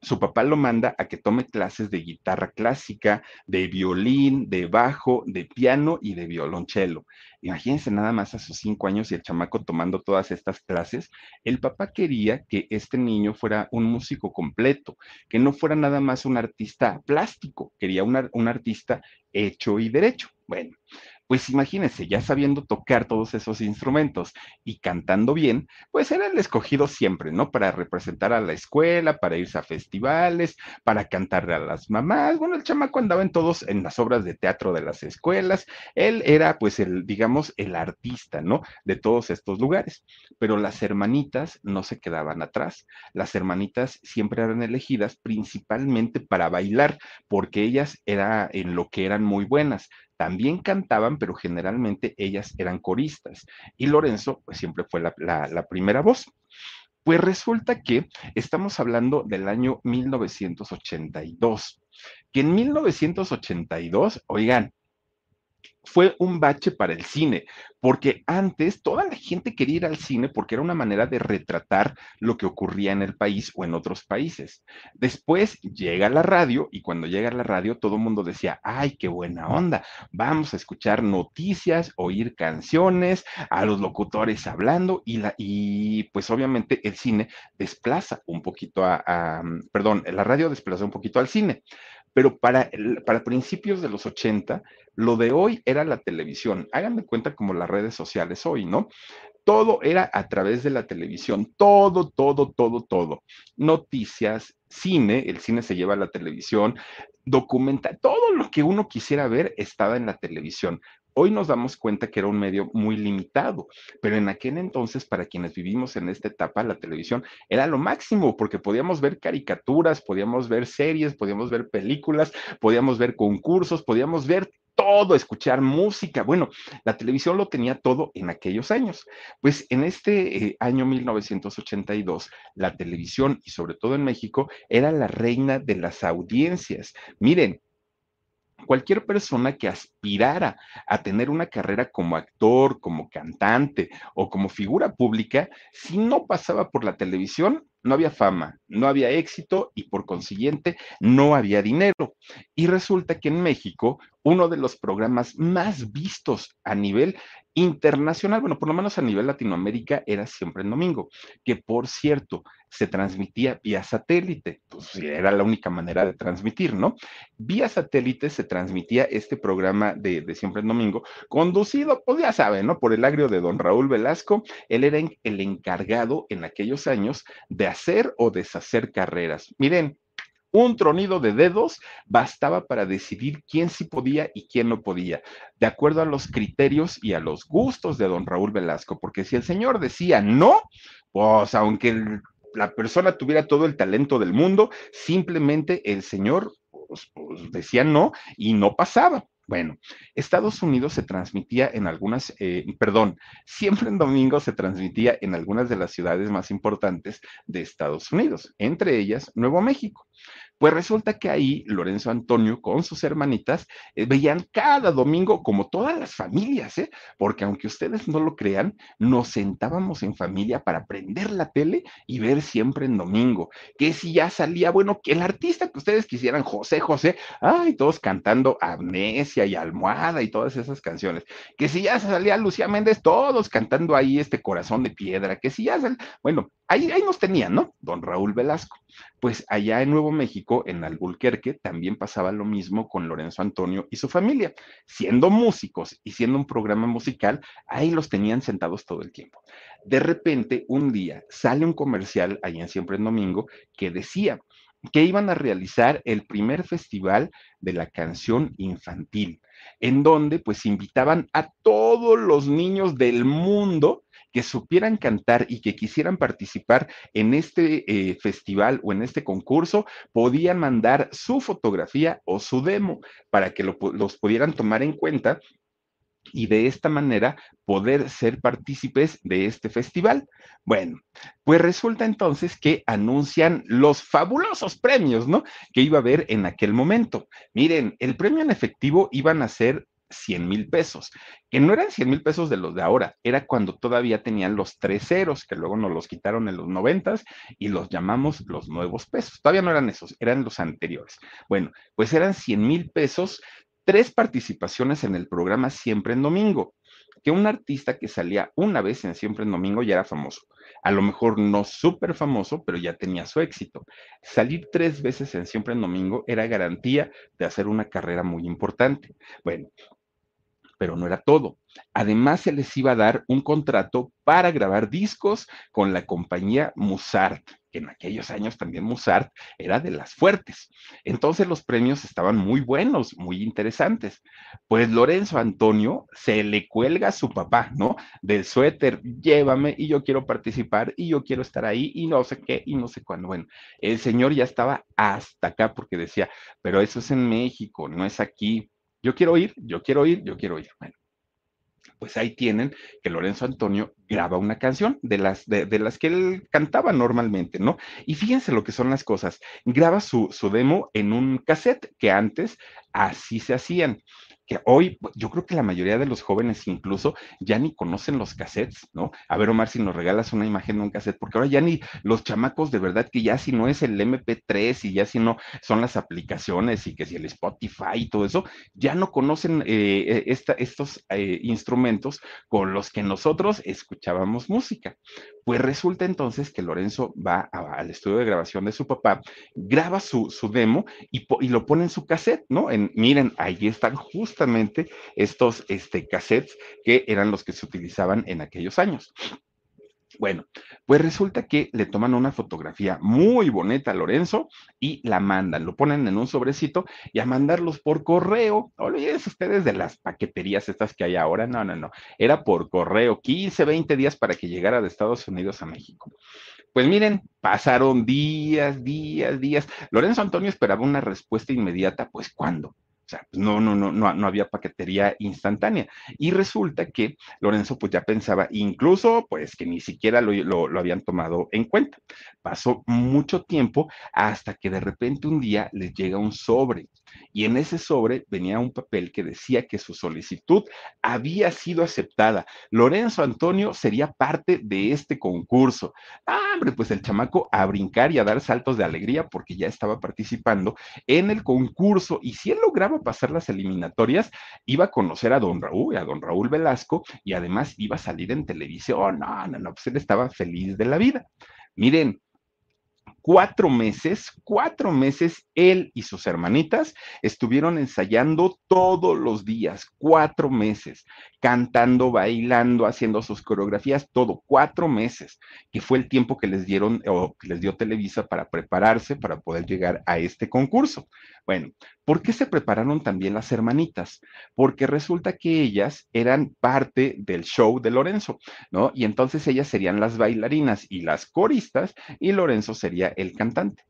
su papá lo manda a que tome clases de guitarra clásica, de violín, de bajo, de piano y de violonchelo. Imagínense nada más a sus cinco años y el chamaco tomando todas estas clases. El papá quería que este niño fuera un músico completo, que no fuera nada más un artista plástico, quería un artista hecho y derecho. Bueno, pues imagínense, ya sabiendo tocar todos esos instrumentos y cantando bien, pues era el escogido siempre, ¿no? Para representar a la escuela, para irse a festivales, para cantarle a las mamás. Bueno, el chamaco andaba en todos, en las obras de teatro de las escuelas. Él era, pues, el, digamos, el artista, ¿no? De todos estos lugares. Pero las hermanitas no se quedaban atrás. Las hermanitas siempre eran elegidas principalmente para bailar, porque ellas era en lo que eran muy buenas también cantaban, pero generalmente ellas eran coristas. Y Lorenzo, pues siempre fue la, primera voz. Pues resulta que estamos hablando del año 1982, que en 1982, oigan, fue un bache para el cine, porque antes toda la gente quería ir al cine porque era una manera de retratar lo que ocurría en el país o en otros países. Después llega la radio y cuando llega la radio todo el mundo decía, ay, qué buena onda, vamos a escuchar noticias, oír canciones, a los locutores hablando y, la, y pues obviamente el cine desplaza un poquito a, perdón, la radio desplaza un poquito al cine. Pero para, para principios de los 80, lo de hoy era la televisión. Háganme cuenta como las redes sociales hoy, ¿no? Todo era a través de la televisión, todo, todo, todo, todo. Noticias, cine, el cine se lleva a la televisión, documenta, todo lo que uno quisiera ver estaba en la televisión. Hoy nos damos cuenta que era un medio muy limitado, pero en aquel entonces, para quienes vivimos en esta etapa, la televisión era lo máximo, porque podíamos ver caricaturas, podíamos ver series, podíamos ver películas, podíamos ver concursos, podíamos ver todo, escuchar música. Bueno, la televisión lo tenía todo en aquellos años. Pues en este eh, año 1982, la televisión, y sobre todo en México, era la reina de las audiencias. Miren, cualquier persona que aspirara a tener una carrera como actor, como cantante o como figura pública, si no pasaba por la televisión, no había fama, no había éxito y por consiguiente no había dinero. Y resulta que en México, uno de los programas más vistos a nivel internacional, bueno, por lo menos a nivel Latinoamérica, era siempre en domingo, que por cierto, se transmitía vía satélite, pues era la única manera de transmitir, ¿no? Vía satélite se transmitía este programa de, siempre en domingo, conducido, pues ya saben, ¿no? Por el agrio de don Raúl Velasco, él era el encargado en aquellos años de hacer o deshacer carreras. Miren, un tronido de dedos bastaba para decidir quién sí podía y quién no podía, de acuerdo a los criterios y a los gustos de don Raúl Velasco, porque si el señor decía no, pues aunque la persona tuviera todo el talento del mundo, simplemente el señor pues, pues, decía no y no pasaba. Bueno, Estados Unidos se transmitía en algunas, eh, perdón, siempre en domingo se transmitía en algunas de las ciudades más importantes de Estados Unidos, entre ellas Nuevo México. Pues resulta que ahí Lorenzo Antonio con sus hermanitas eh, veían cada domingo como todas las familias, ¿eh? porque aunque ustedes no lo crean, nos sentábamos en familia para prender la tele y ver siempre en domingo. Que si ya salía, bueno, que el artista que ustedes quisieran, José José, ay, todos cantando Amnesia y Almohada y todas esas canciones. Que si ya salía Lucía Méndez, todos cantando ahí este corazón de piedra. Que si ya salía, bueno, ahí, ahí nos tenían, ¿no? Don Raúl Velasco. Pues allá en Nuevo México, en Albuquerque, también pasaba lo mismo con Lorenzo Antonio y su familia. Siendo músicos y siendo un programa musical, ahí los tenían sentados todo el tiempo. De repente, un día sale un comercial allá en Siempre en Domingo que decía que iban a realizar el primer festival de la canción infantil, en donde pues invitaban a todos los niños del mundo supieran cantar y que quisieran participar en este eh, festival o en este concurso, podían mandar su fotografía o su demo para que los pudieran tomar en cuenta y de esta manera poder ser partícipes de este festival. Bueno, pues resulta entonces que anuncian los fabulosos premios, ¿no? Que iba a haber en aquel momento. Miren, el premio en efectivo iban a ser 100 mil pesos, que no eran 100 mil pesos de los de ahora, era cuando todavía tenían los tres ceros, que luego nos los quitaron en los noventas y los llamamos los nuevos pesos. Todavía no eran esos, eran los anteriores. Bueno, pues eran 100 mil pesos, tres participaciones en el programa Siempre en Domingo, que un artista que salía una vez en Siempre en Domingo ya era famoso. A lo mejor no súper famoso, pero ya tenía su éxito. Salir tres veces en Siempre en Domingo era garantía de hacer una carrera muy importante. Bueno, pero no era todo. Además, se les iba a dar un contrato para grabar discos con la compañía Musart, que en aquellos años también Musart era de las fuertes. Entonces los premios estaban muy buenos, muy interesantes. Pues Lorenzo Antonio se le cuelga a su papá, ¿no? Del suéter, llévame y yo quiero participar y yo quiero estar ahí y no sé qué y no sé cuándo. Bueno, el señor ya estaba hasta acá porque decía, pero eso es en México, no es aquí yo quiero ir, yo quiero ir, yo quiero ir. Bueno, pues ahí tienen que Lorenzo Antonio graba una canción de las, de, las que él cantaba normalmente, ¿no? Y fíjense lo que son las cosas. Graba su, su demo en un cassette que antes así se hacían que hoy yo creo que la mayoría de los jóvenes incluso ya ni conocen los cassettes, ¿no? A ver, Omar, si nos regalas una imagen de un cassette, porque ahora ya ni los chamacos de verdad que ya si no es el MP3 y ya si no son las aplicaciones y que si el Spotify y todo eso, ya no conocen eh, eh, estos eh, instrumentos con los que nosotros escuchábamos música. Pues resulta entonces que Lorenzo va al estudio de grabación de su papá, graba su, demo y, lo pone en su cassette, ¿no? En, miren, ahí están justo estos este, cassettes que eran los que se utilizaban en aquellos años. Bueno, pues resulta que le toman una fotografía muy bonita a Lorenzo y la mandan, lo ponen en un sobrecito y a mandarlos por correo. Olvídense ustedes de las paqueterías estas que hay ahora. No, no, no. Era por correo, 15, 20 días para que llegara de Estados Unidos a México. Pues miren, pasaron días, días, días. Lorenzo Antonio esperaba una respuesta inmediata, pues ¿cuándo? O sea, pues, no, no, no, no, no había paquetería instantánea. Y resulta que Lorenzo pues ya pensaba, incluso pues que ni siquiera lo, lo, habían tomado en cuenta. Pasó mucho tiempo hasta que de repente un día les llega un sobre y en ese sobre venía un papel que decía que su solicitud había sido aceptada. Lorenzo Antonio sería parte de este concurso. Ah, hombre, pues el chamaco a brincar y a dar saltos de alegría porque ya estaba participando en el concurso y si él lograba pasar las eliminatorias, iba a conocer a don Raúl, a don Raúl Velasco y además iba a salir en televisión. No, no, no, pues él estaba feliz de la vida. Miren, cuatro meses, cuatro meses, él y sus hermanitas estuvieron ensayando todos los días, cuatro meses, cantando, bailando, haciendo sus coreografías, todo, cuatro meses, que fue el tiempo que les dieron o que les dio Televisa para prepararse para poder llegar a este concurso. Bueno, ¿por qué se prepararon también las hermanitas? Porque resulta que ellas eran parte del show de Lorenzo, ¿no? Y entonces ellas serían las bailarinas y las coristas y Lorenzo sería el cantante.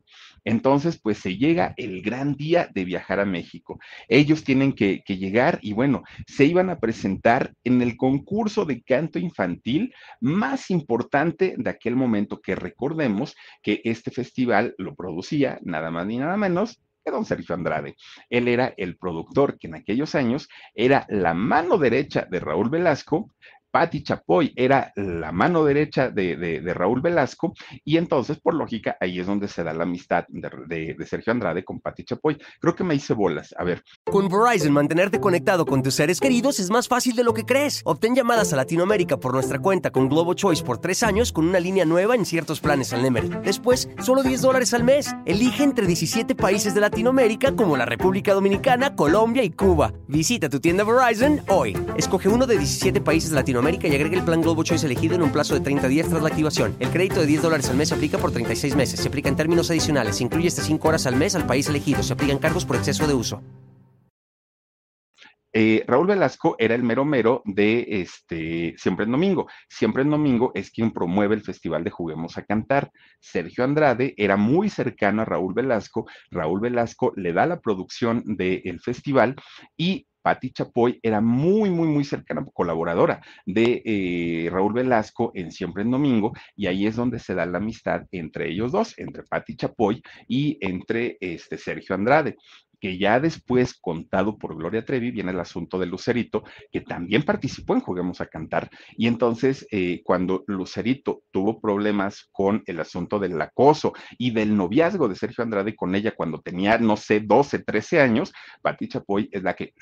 Entonces, pues se llega el gran día de viajar a México. Ellos tienen que, llegar y bueno, se iban a presentar en el concurso de canto infantil más importante de aquel momento, que recordemos que este festival lo producía nada más ni nada menos que don Sergio Andrade. Él era el productor que en aquellos años era la mano derecha de Raúl Velasco, Patti Chapoy era la mano derecha de, Raúl Velasco y entonces, por lógica, ahí es donde se da la amistad de, Sergio Andrade con Patti Chapoy. Creo que me hice bolas. A ver. Con Verizon, mantenerte conectado con tus seres queridos es más fácil de lo que crees. Obtén llamadas a Latinoamérica por nuestra cuenta con Globo Choice por tres años con una línea nueva en ciertos planes al Nemer. Después, solo 10 dólares al mes. Elige entre 17 países de Latinoamérica como la República Dominicana, Colombia y Cuba. Visita tu tienda Verizon hoy. Escoge uno de 17 países de Latinoamérica América y agregue el plan Globo Choice elegido en un plazo de 30 días tras la activación. El crédito de 10 dólares al mes se aplica por 36 meses. Se aplica en términos adicionales. Se incluye hasta 5 horas al mes al país elegido. Se aplican cargos por exceso de uso. Eh, Raúl Velasco era el mero mero de este Siempre en Domingo. Siempre en Domingo es quien promueve el Festival de Juguemos a Cantar. Sergio Andrade era muy cercano a Raúl Velasco. Raúl Velasco le da la producción del festival y Patti Chapoy era muy, muy, muy cercana, colaboradora de eh, Raúl Velasco en Siempre en Domingo, y ahí es donde se da la amistad entre ellos dos, entre Patti Chapoy y entre este Sergio Andrade que ya después, contado por Gloria Trevi, viene el asunto de Lucerito, que también participó en Juguemos a Cantar. Y entonces, eh, cuando Lucerito tuvo problemas con el asunto del acoso y del noviazgo de Sergio Andrade con ella cuando tenía, no sé, 12, 13 años, Pati Chapoy es la que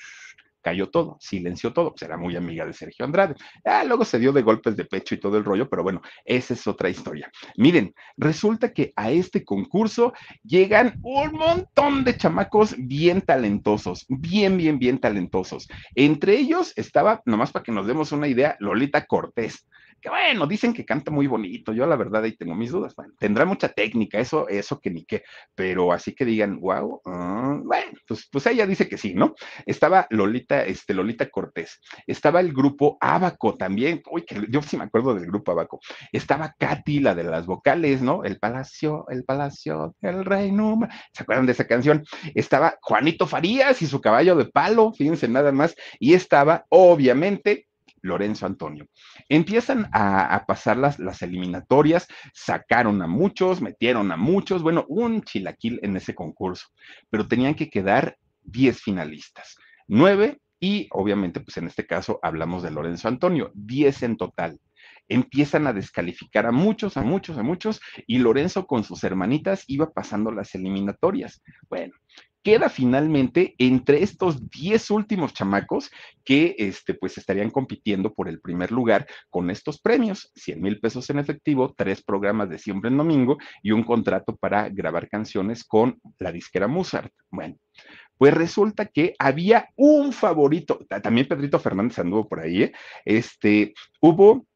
cayó todo, silenció todo, pues era muy amiga de Sergio Andrade. Ah, luego se dio de golpes de pecho y todo el rollo, pero bueno, esa es otra historia. Miren, resulta que a este concurso llegan un montón de chamacos bien talentosos, bien, bien, bien talentosos. Entre ellos estaba, nomás para que nos demos una idea, Lolita Cortés que bueno, dicen que canta muy bonito, yo la verdad ahí tengo mis dudas, bueno, tendrá mucha técnica, eso, eso que ni qué, pero así que digan, wow, ah, bueno, pues, pues ella dice que sí, ¿no? Estaba Lolita, este, Lolita Cortés, estaba el grupo Abaco también, uy, que yo sí me acuerdo del grupo Abaco, estaba Katy, la de las vocales, ¿no? El Palacio, el Palacio del Reino, ¿se acuerdan de esa canción? Estaba Juanito Farías y su caballo de palo, fíjense nada más, y estaba, obviamente, Lorenzo Antonio. Empiezan a, pasar las, las, eliminatorias, sacaron a muchos, metieron a muchos, bueno, un chilaquil en ese concurso, pero tenían que quedar 10 finalistas, 9 y obviamente, pues en este caso hablamos de Lorenzo Antonio, 10 en total empiezan a descalificar a muchos, a muchos, a muchos, y Lorenzo con sus hermanitas iba pasando las eliminatorias. Bueno, queda finalmente entre estos 10 últimos chamacos que este, pues estarían compitiendo por el primer lugar con estos premios, 100 mil pesos en efectivo, tres programas de siempre en domingo y un contrato para grabar canciones con la disquera Mozart. Bueno, pues resulta que había un favorito, también Pedrito Fernández anduvo por ahí, ¿eh? este, hubo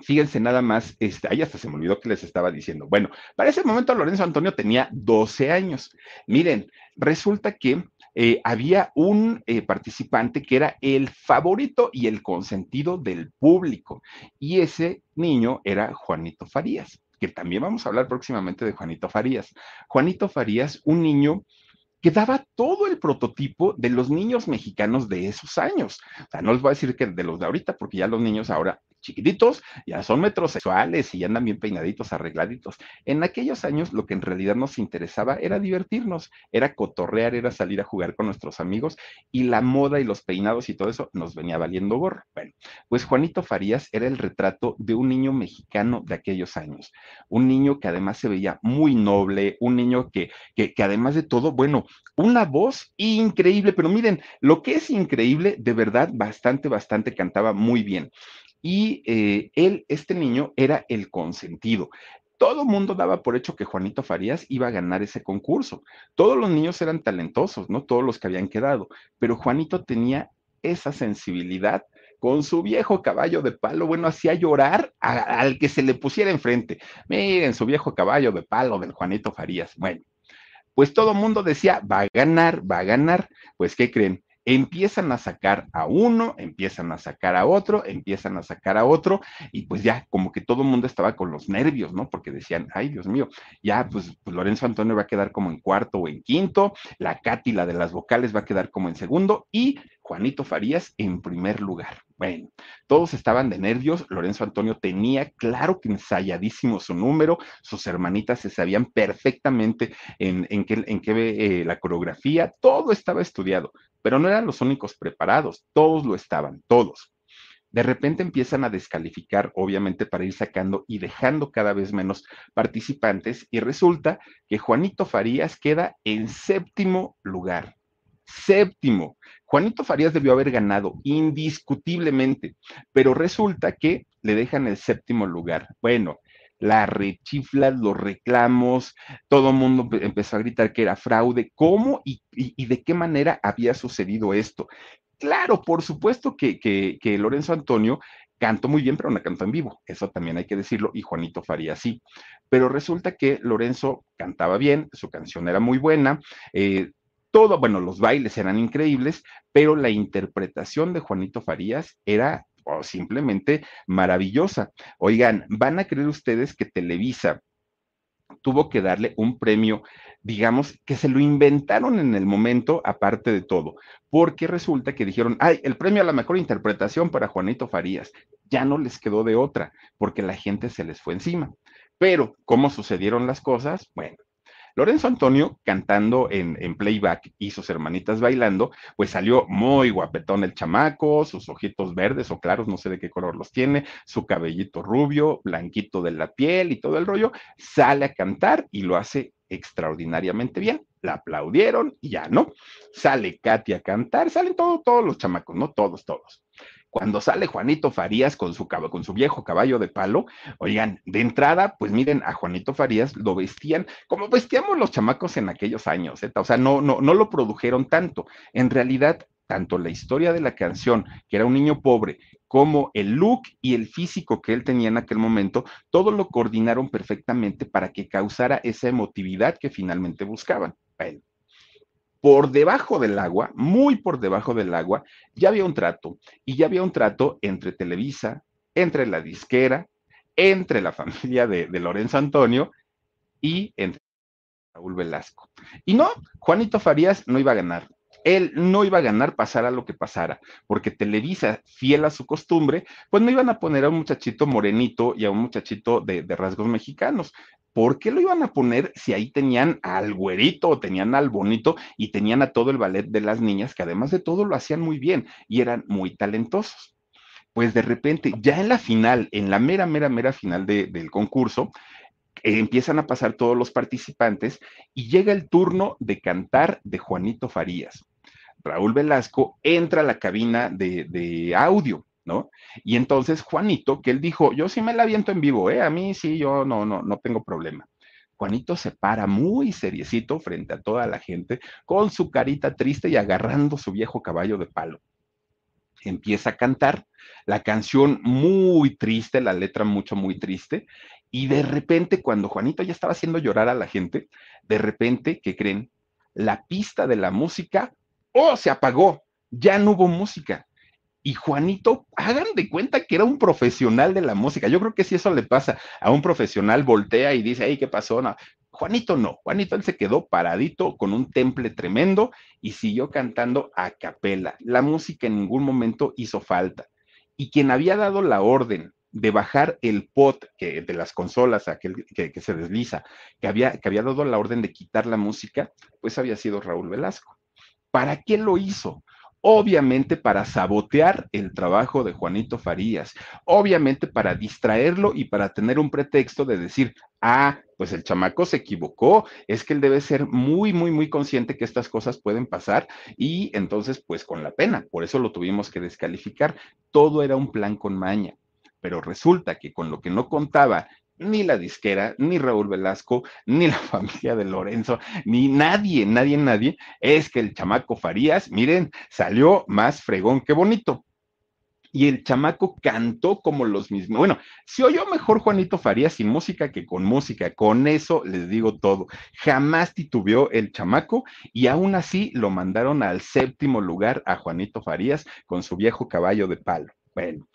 Fíjense nada más, este, ahí hasta se me olvidó que les estaba diciendo. Bueno, para ese momento Lorenzo Antonio tenía 12 años. Miren, resulta que eh, había un eh, participante que era el favorito y el consentido del público. Y ese niño era Juanito Farías, que también vamos a hablar próximamente de Juanito Farías. Juanito Farías, un niño que daba todo el prototipo de los niños mexicanos de esos años. O sea, no les voy a decir que de los de ahorita, porque ya los niños ahora chiquititos, ya son metrosexuales y ya andan bien peinaditos, arregladitos. En aquellos años lo que en realidad nos interesaba era divertirnos, era cotorrear, era salir a jugar con nuestros amigos y la moda y los peinados y todo eso nos venía valiendo gorro. Bueno, pues Juanito Farías era el retrato de un niño mexicano de aquellos años, un niño que además se veía muy noble, un niño que, que, que además de todo, bueno, una voz increíble, pero miren, lo que es increíble, de verdad, bastante, bastante cantaba muy bien y eh, él, este niño, era el consentido. Todo mundo daba por hecho que Juanito Farías iba a ganar ese concurso. Todos los niños eran talentosos, ¿no? Todos los que habían quedado, pero Juanito tenía esa sensibilidad con su viejo caballo de palo, bueno, hacía llorar al que se le pusiera enfrente. Miren, su viejo caballo de palo del Juanito Farías. Bueno, pues todo mundo decía, va a ganar, va a ganar. Pues, ¿qué creen? Empiezan a sacar a uno, empiezan a sacar a otro, empiezan a sacar a otro, y pues ya como que todo el mundo estaba con los nervios, ¿no? Porque decían, ay Dios mío, ya pues, pues Lorenzo Antonio va a quedar como en cuarto o en quinto, la Katy, la de las vocales, va a quedar como en segundo, y Juanito Farías en primer lugar. Bueno, todos estaban de nervios, Lorenzo Antonio tenía claro que ensayadísimo su número, sus hermanitas se sabían perfectamente en, en qué, en qué eh, la coreografía, todo estaba estudiado, pero no eran los únicos preparados, todos lo estaban, todos. De repente empiezan a descalificar, obviamente, para ir sacando y dejando cada vez menos participantes, y resulta que Juanito Farías queda en séptimo lugar. Séptimo. Juanito Farías debió haber ganado indiscutiblemente, pero resulta que le dejan el séptimo lugar. Bueno, la rechiflas, los reclamos, todo el mundo empezó a gritar que era fraude. ¿Cómo y, de qué manera había sucedido esto? Claro, por supuesto que, que, Lorenzo Antonio cantó muy bien, pero no cantó en vivo, eso también hay que decirlo, y Juanito Faría sí. Pero resulta que Lorenzo cantaba bien, su canción era muy buena, eh, todo, bueno, los bailes eran increíbles, pero la interpretación de Juanito Farías era o simplemente maravillosa. Oigan, ¿van a creer ustedes que Televisa tuvo que darle un premio, digamos, que se lo inventaron en el momento, aparte de todo, porque resulta que dijeron, ay, el premio a la mejor interpretación para Juanito Farías, ya no les quedó de otra, porque la gente se les fue encima. Pero, ¿cómo sucedieron las cosas? Bueno, Lorenzo Antonio cantando en, playback y sus hermanitas bailando, pues salió muy guapetón el chamaco, sus ojitos verdes o claros, no sé de qué color los tiene, su cabellito rubio, blanquito de la piel y todo el rollo, sale a cantar y lo hace extraordinariamente bien. La aplaudieron y ya, ¿no? Sale Katy a cantar, salen todos, todos los chamacos, ¿no? Todos, todos cuando sale Juanito Farías con su, con su viejo caballo de palo, oigan, de entrada, pues miren, a Juanito Farías lo vestían como vestíamos los chamacos en aquellos años, ¿eh? o sea, no, no, no lo produjeron tanto. En realidad, tanto la historia de la canción, que era un niño pobre, como el look y el físico que él tenía en aquel momento, todo lo coordinaron perfectamente para que causara esa emotividad que finalmente buscaban. Bueno, por debajo del agua, muy por debajo del agua, ya había un trato. Y ya había un trato entre Televisa, entre la disquera, entre la familia de, Lorenzo Antonio y entre Raúl Velasco. Y no, Juanito Farías no iba a ganar. Él no iba a ganar pasara lo que pasara, porque Televisa, fiel a su costumbre, pues no iban a poner a un muchachito morenito y a un muchachito de, rasgos mexicanos. ¿Por qué lo iban a poner si ahí tenían al güerito tenían al bonito y tenían a todo el ballet de las niñas que además de todo lo hacían muy bien y eran muy talentosos? Pues de repente, ya en la final, en la mera, mera, mera final del concurso, empiezan a pasar todos los participantes y llega el turno de cantar de Juanito Farías. Raúl Velasco entra a la cabina de, audio ¿no? Y entonces Juanito, que él dijo, yo sí me la aviento en vivo, ¿eh? A mí sí, yo no, no, no tengo problema. Juanito se para muy seriecito frente a toda la gente, con su carita triste y agarrando su viejo caballo de palo. Empieza a cantar la canción muy triste, la letra mucho, muy triste, y de repente, cuando Juanito ya estaba haciendo llorar a la gente, de repente, ¿qué creen? La pista de la música, ¡oh! se apagó, ya no hubo música y Juanito, hagan de cuenta que era un profesional de la música. Yo creo que si eso le pasa a un profesional, voltea y dice, ay, ¿qué pasó? No. Juanito no, Juanito él se quedó paradito con un temple tremendo y siguió cantando a capela. La música en ningún momento hizo falta. Y quien había dado la orden de bajar el pot que, de las consolas, aquel que, que, se desliza, que había, que había dado la orden de quitar la música, pues había sido Raúl Velasco. ¿Para qué lo hizo? obviamente para sabotear el trabajo de Juanito Farías, obviamente para distraerlo y para tener un pretexto de decir, ah, pues el chamaco se equivocó, es que él debe ser muy, muy, muy consciente que estas cosas pueden pasar y entonces, pues con la pena, por eso lo tuvimos que descalificar. Todo era un plan con maña pero resulta que con lo que no contaba ni la disquera, ni Raúl Velasco, ni la familia de Lorenzo, ni nadie, nadie, nadie, es que el chamaco Farías, miren, salió más fregón que bonito. Y el chamaco cantó como los mismos. Bueno, si oyó mejor Juanito Farías sin música que con música. Con eso les digo todo. Jamás titubeó el chamaco y aún así lo mandaron al séptimo lugar a Juanito Farías con su viejo caballo de palo. Bueno,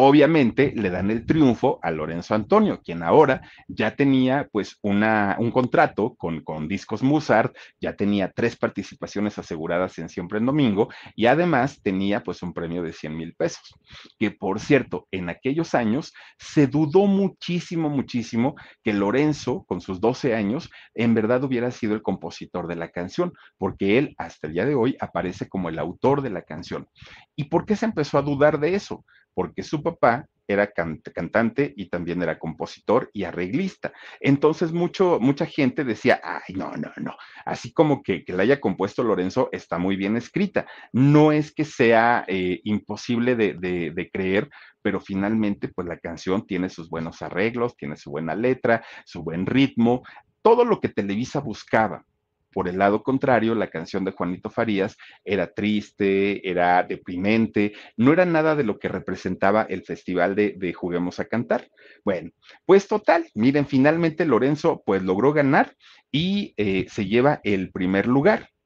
obviamente le dan el triunfo a Lorenzo Antonio, quien ahora ya tenía pues una, un contrato con, con Discos Musart, ya tenía tres participaciones aseguradas en Siempre en Domingo y además tenía pues un premio de 100 mil pesos, que por cierto, en aquellos años se dudó muchísimo, muchísimo que Lorenzo, con sus 12 años, en verdad hubiera sido el compositor de la canción, porque él hasta el día de hoy aparece como el autor de la canción. ¿Y por qué se empezó a dudar de eso? Porque su papá era cantante y también era compositor y arreglista. Entonces, mucho, mucha gente decía, ay, no, no, no, así como que, que la haya compuesto Lorenzo está muy bien escrita. No es que sea eh, imposible de, de, de creer, pero finalmente, pues la canción tiene sus buenos arreglos, tiene su buena letra, su buen ritmo, todo lo que Televisa buscaba. Por el lado contrario, la canción de Juanito Farías era triste, era deprimente, no era nada de lo que representaba el festival de, de Juguemos a Cantar. Bueno, pues total, miren, finalmente Lorenzo pues logró ganar y eh, se lleva el primer lugar.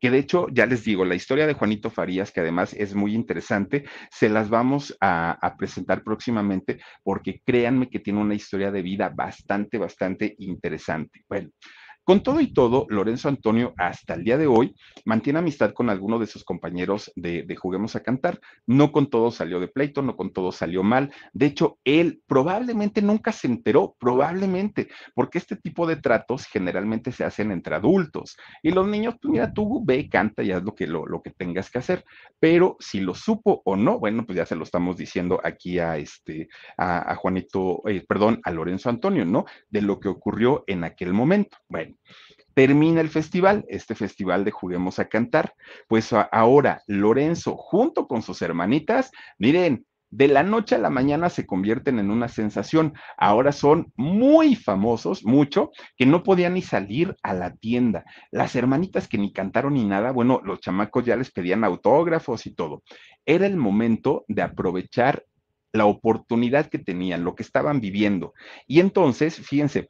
que de hecho, ya les digo, la historia de Juanito Farías, que además es muy interesante, se las vamos a, presentar próximamente porque créanme que tiene una historia de vida bastante, bastante interesante. Bueno, con todo y todo, Lorenzo Antonio hasta el día de hoy mantiene amistad con algunos de sus compañeros de, de, Juguemos a Cantar. No con todos salió de pleito, no con todos salió mal. De hecho, él probablemente nunca se enteró, probablemente, porque este tipo de tratos generalmente se hacen entre adultos. Y los niños, pues mira, tú ve, canta y haz lo que, lo, lo que tengas que hacer. Pero si lo supo o no, bueno, pues ya se lo estamos diciendo aquí a este, a, a Juanito, eh, perdón, a Lorenzo Antonio, ¿no? De lo que ocurrió en aquel momento. Bueno. Termina el festival, este festival de Juguemos a Cantar. Pues ahora Lorenzo, junto con sus hermanitas, miren, de la noche a la mañana se convierten en una sensación. Ahora son muy famosos, mucho, que no podían ni salir a la tienda. Las hermanitas que ni cantaron ni nada, bueno, los chamacos ya les pedían autógrafos y todo. Era el momento de aprovechar la oportunidad que tenían, lo que estaban viviendo. Y entonces, fíjense,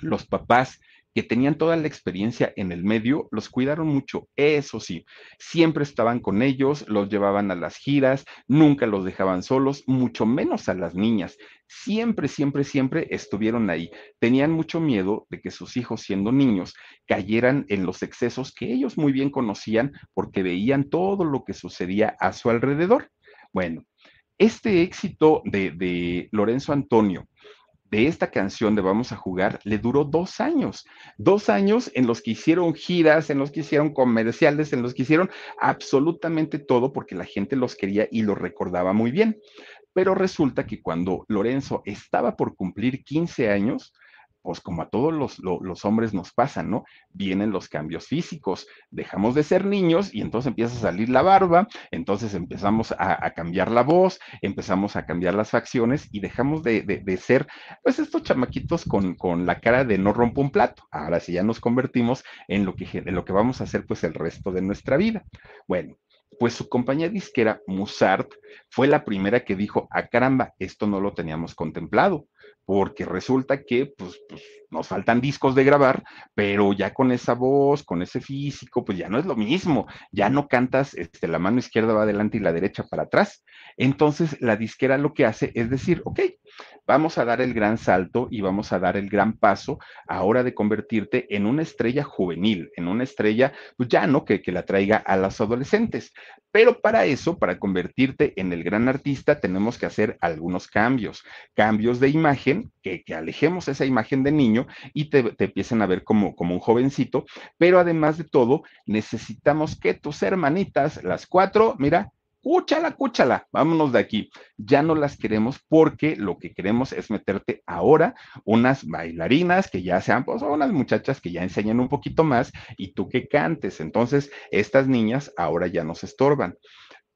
los papás que tenían toda la experiencia en el medio, los cuidaron mucho, eso sí, siempre estaban con ellos, los llevaban a las giras, nunca los dejaban solos, mucho menos a las niñas, siempre, siempre, siempre estuvieron ahí. Tenían mucho miedo de que sus hijos, siendo niños, cayeran en los excesos que ellos muy bien conocían porque veían todo lo que sucedía a su alrededor. Bueno, este éxito de, de Lorenzo Antonio, de esta canción de Vamos a jugar le duró dos años, dos años en los que hicieron giras, en los que hicieron comerciales, en los que hicieron absolutamente todo porque la gente los quería y los recordaba muy bien. Pero resulta que cuando Lorenzo estaba por cumplir 15 años, pues como a todos los, hombres nos pasan, ¿no? Vienen los cambios físicos, dejamos de ser niños y entonces empieza a salir la barba, entonces empezamos a, cambiar la voz, empezamos a cambiar las facciones y dejamos de, ser, pues estos chamaquitos con, con, la cara de no rompo un plato. Ahora sí ya nos convertimos en lo, que, en lo que vamos a hacer pues el resto de nuestra vida. Bueno, pues su compañía disquera, Musart, fue la primera que dijo, a ah, caramba, esto no lo teníamos contemplado porque resulta que pues, pues, nos faltan discos de grabar, pero ya con esa voz, con ese físico, pues ya no es lo mismo, ya no cantas, este, la mano izquierda va adelante y la derecha para atrás. Entonces la disquera lo que hace es decir, ok, vamos a dar el gran salto y vamos a dar el gran paso ahora de convertirte en una estrella juvenil, en una estrella, pues ya no, que, que la traiga a las adolescentes. Pero para eso, para convertirte en el gran artista, tenemos que hacer algunos cambios, cambios de imagen, que, alejemos esa imagen de niño y te, empiecen a ver como, como un jovencito, pero además de todo, necesitamos que tus hermanitas, las cuatro, mira, cúchala, cúchala, vámonos de aquí. Ya no las queremos porque lo que queremos es meterte ahora unas bailarinas que ya sean, pues, unas muchachas que ya enseñan un poquito más y tú que cantes. Entonces, estas niñas ahora ya nos estorban.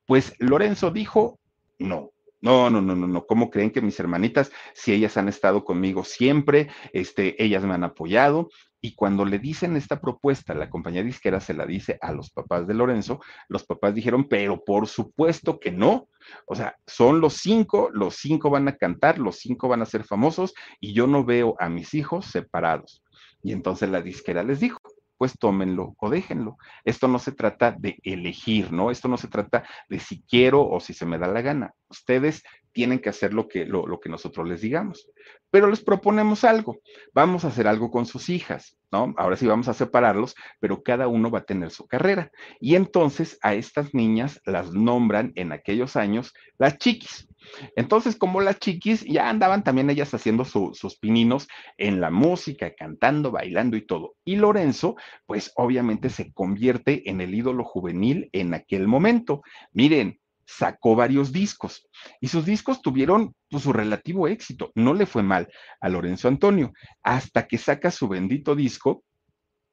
Pues Lorenzo dijo, no, no, no, no, no, no. ¿Cómo creen que mis hermanitas, si ellas han estado conmigo siempre, este, ellas me han apoyado? Y cuando le dicen esta propuesta, la compañía disquera se la dice a los papás de Lorenzo, los papás dijeron, pero por supuesto que no. O sea, son los cinco, los cinco van a cantar, los cinco van a ser famosos y yo no veo a mis hijos separados. Y entonces la disquera les dijo, pues tómenlo o déjenlo. Esto no se trata de elegir, ¿no? Esto no se trata de si quiero o si se me da la gana. Ustedes tienen que hacer lo que, lo, que nosotros les digamos. Pero les proponemos algo. Vamos a hacer algo con sus hijas, ¿no? Ahora sí vamos a separarlos, pero cada uno va a tener su carrera. Y entonces a estas niñas las nombran en aquellos años las chiquis. Entonces, como las chiquis, ya andaban también ellas haciendo sus pininos en la música, cantando, bailando y todo. Y Lorenzo, pues obviamente se convierte en el ídolo juvenil en aquel momento. Miren, sacó varios discos y sus discos tuvieron pues, su relativo éxito. No le fue mal a Lorenzo Antonio hasta que saca su bendito disco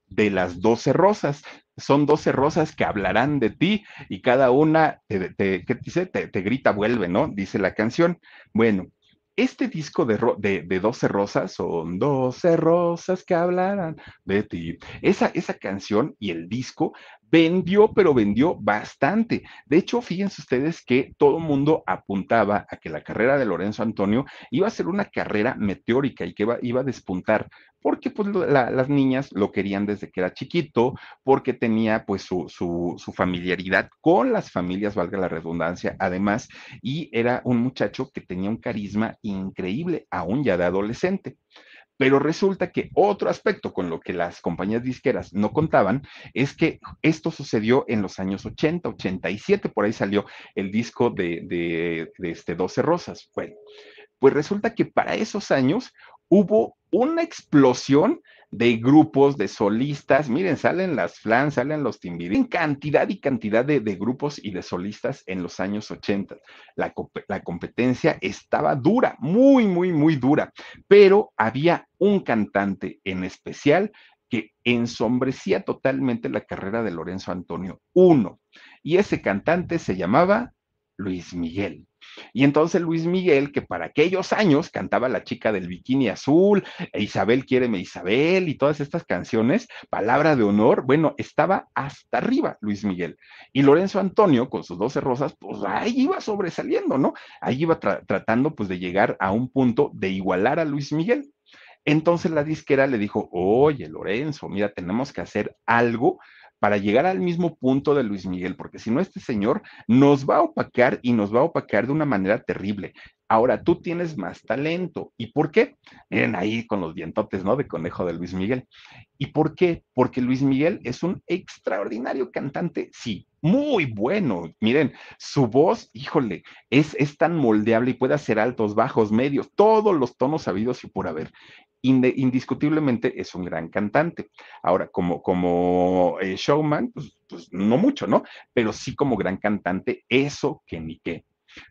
de las doce rosas. Son doce rosas que hablarán de ti y cada una te, dice? Te, te, grita, vuelve, ¿no? Dice la canción. Bueno, este disco de, de, de 12 rosas son 12 rosas que hablarán de ti. Esa, esa canción y el disco vendió, pero vendió bastante. De hecho, fíjense ustedes que todo el mundo apuntaba a que la carrera de Lorenzo Antonio iba a ser una carrera meteórica y que iba, iba a despuntar, porque pues las niñas lo querían desde que era chiquito, porque tenía pues su, su, su familiaridad con las familias, valga la redundancia, además, y era un muchacho que tenía un carisma increíble, aún ya de adolescente. Pero resulta que otro aspecto con lo que las compañías disqueras no contaban es que esto sucedió en los años 80, 87, por ahí salió el disco de, de, de este 12 Rosas. Bueno, pues resulta que para esos años hubo una explosión de grupos, de solistas. Miren, salen las flans, salen los Timbiri, en cantidad y cantidad de, grupos y de solistas en los años 80. La, la competencia estaba dura, muy, muy, muy dura, pero había un cantante en especial que ensombrecía totalmente la carrera de Lorenzo Antonio, uno. Y ese cantante se llamaba Luis Miguel. Y entonces Luis Miguel, que para aquellos años cantaba La chica del bikini azul, e Isabel quiéreme Isabel y todas estas canciones, palabra de honor, bueno, estaba hasta arriba Luis Miguel. Y Lorenzo Antonio, con sus 12 rosas, pues ahí iba sobresaliendo, ¿no? Ahí iba tratando pues de llegar a un punto de igualar a Luis Miguel. Entonces la disquera le dijo, oye, Lorenzo, mira, tenemos que hacer algo para llegar al mismo punto de Luis Miguel, porque si no, este señor nos va a opacar y nos va a opacar de una manera terrible. Ahora, tú tienes más talento. ¿Y por qué? Miren ahí con los dientotes, ¿no? De conejo de Luis Miguel. ¿Y por qué? Porque Luis Miguel es un extraordinario cantante, sí, muy bueno. Miren, su voz, híjole, es, es tan moldeable y puede hacer altos, bajos, medios, todos los tonos sabidos y por haber indiscutiblemente es un gran cantante. Ahora, como, como eh, showman, pues, pues, no mucho, ¿no? Pero sí como gran cantante, eso que ni qué.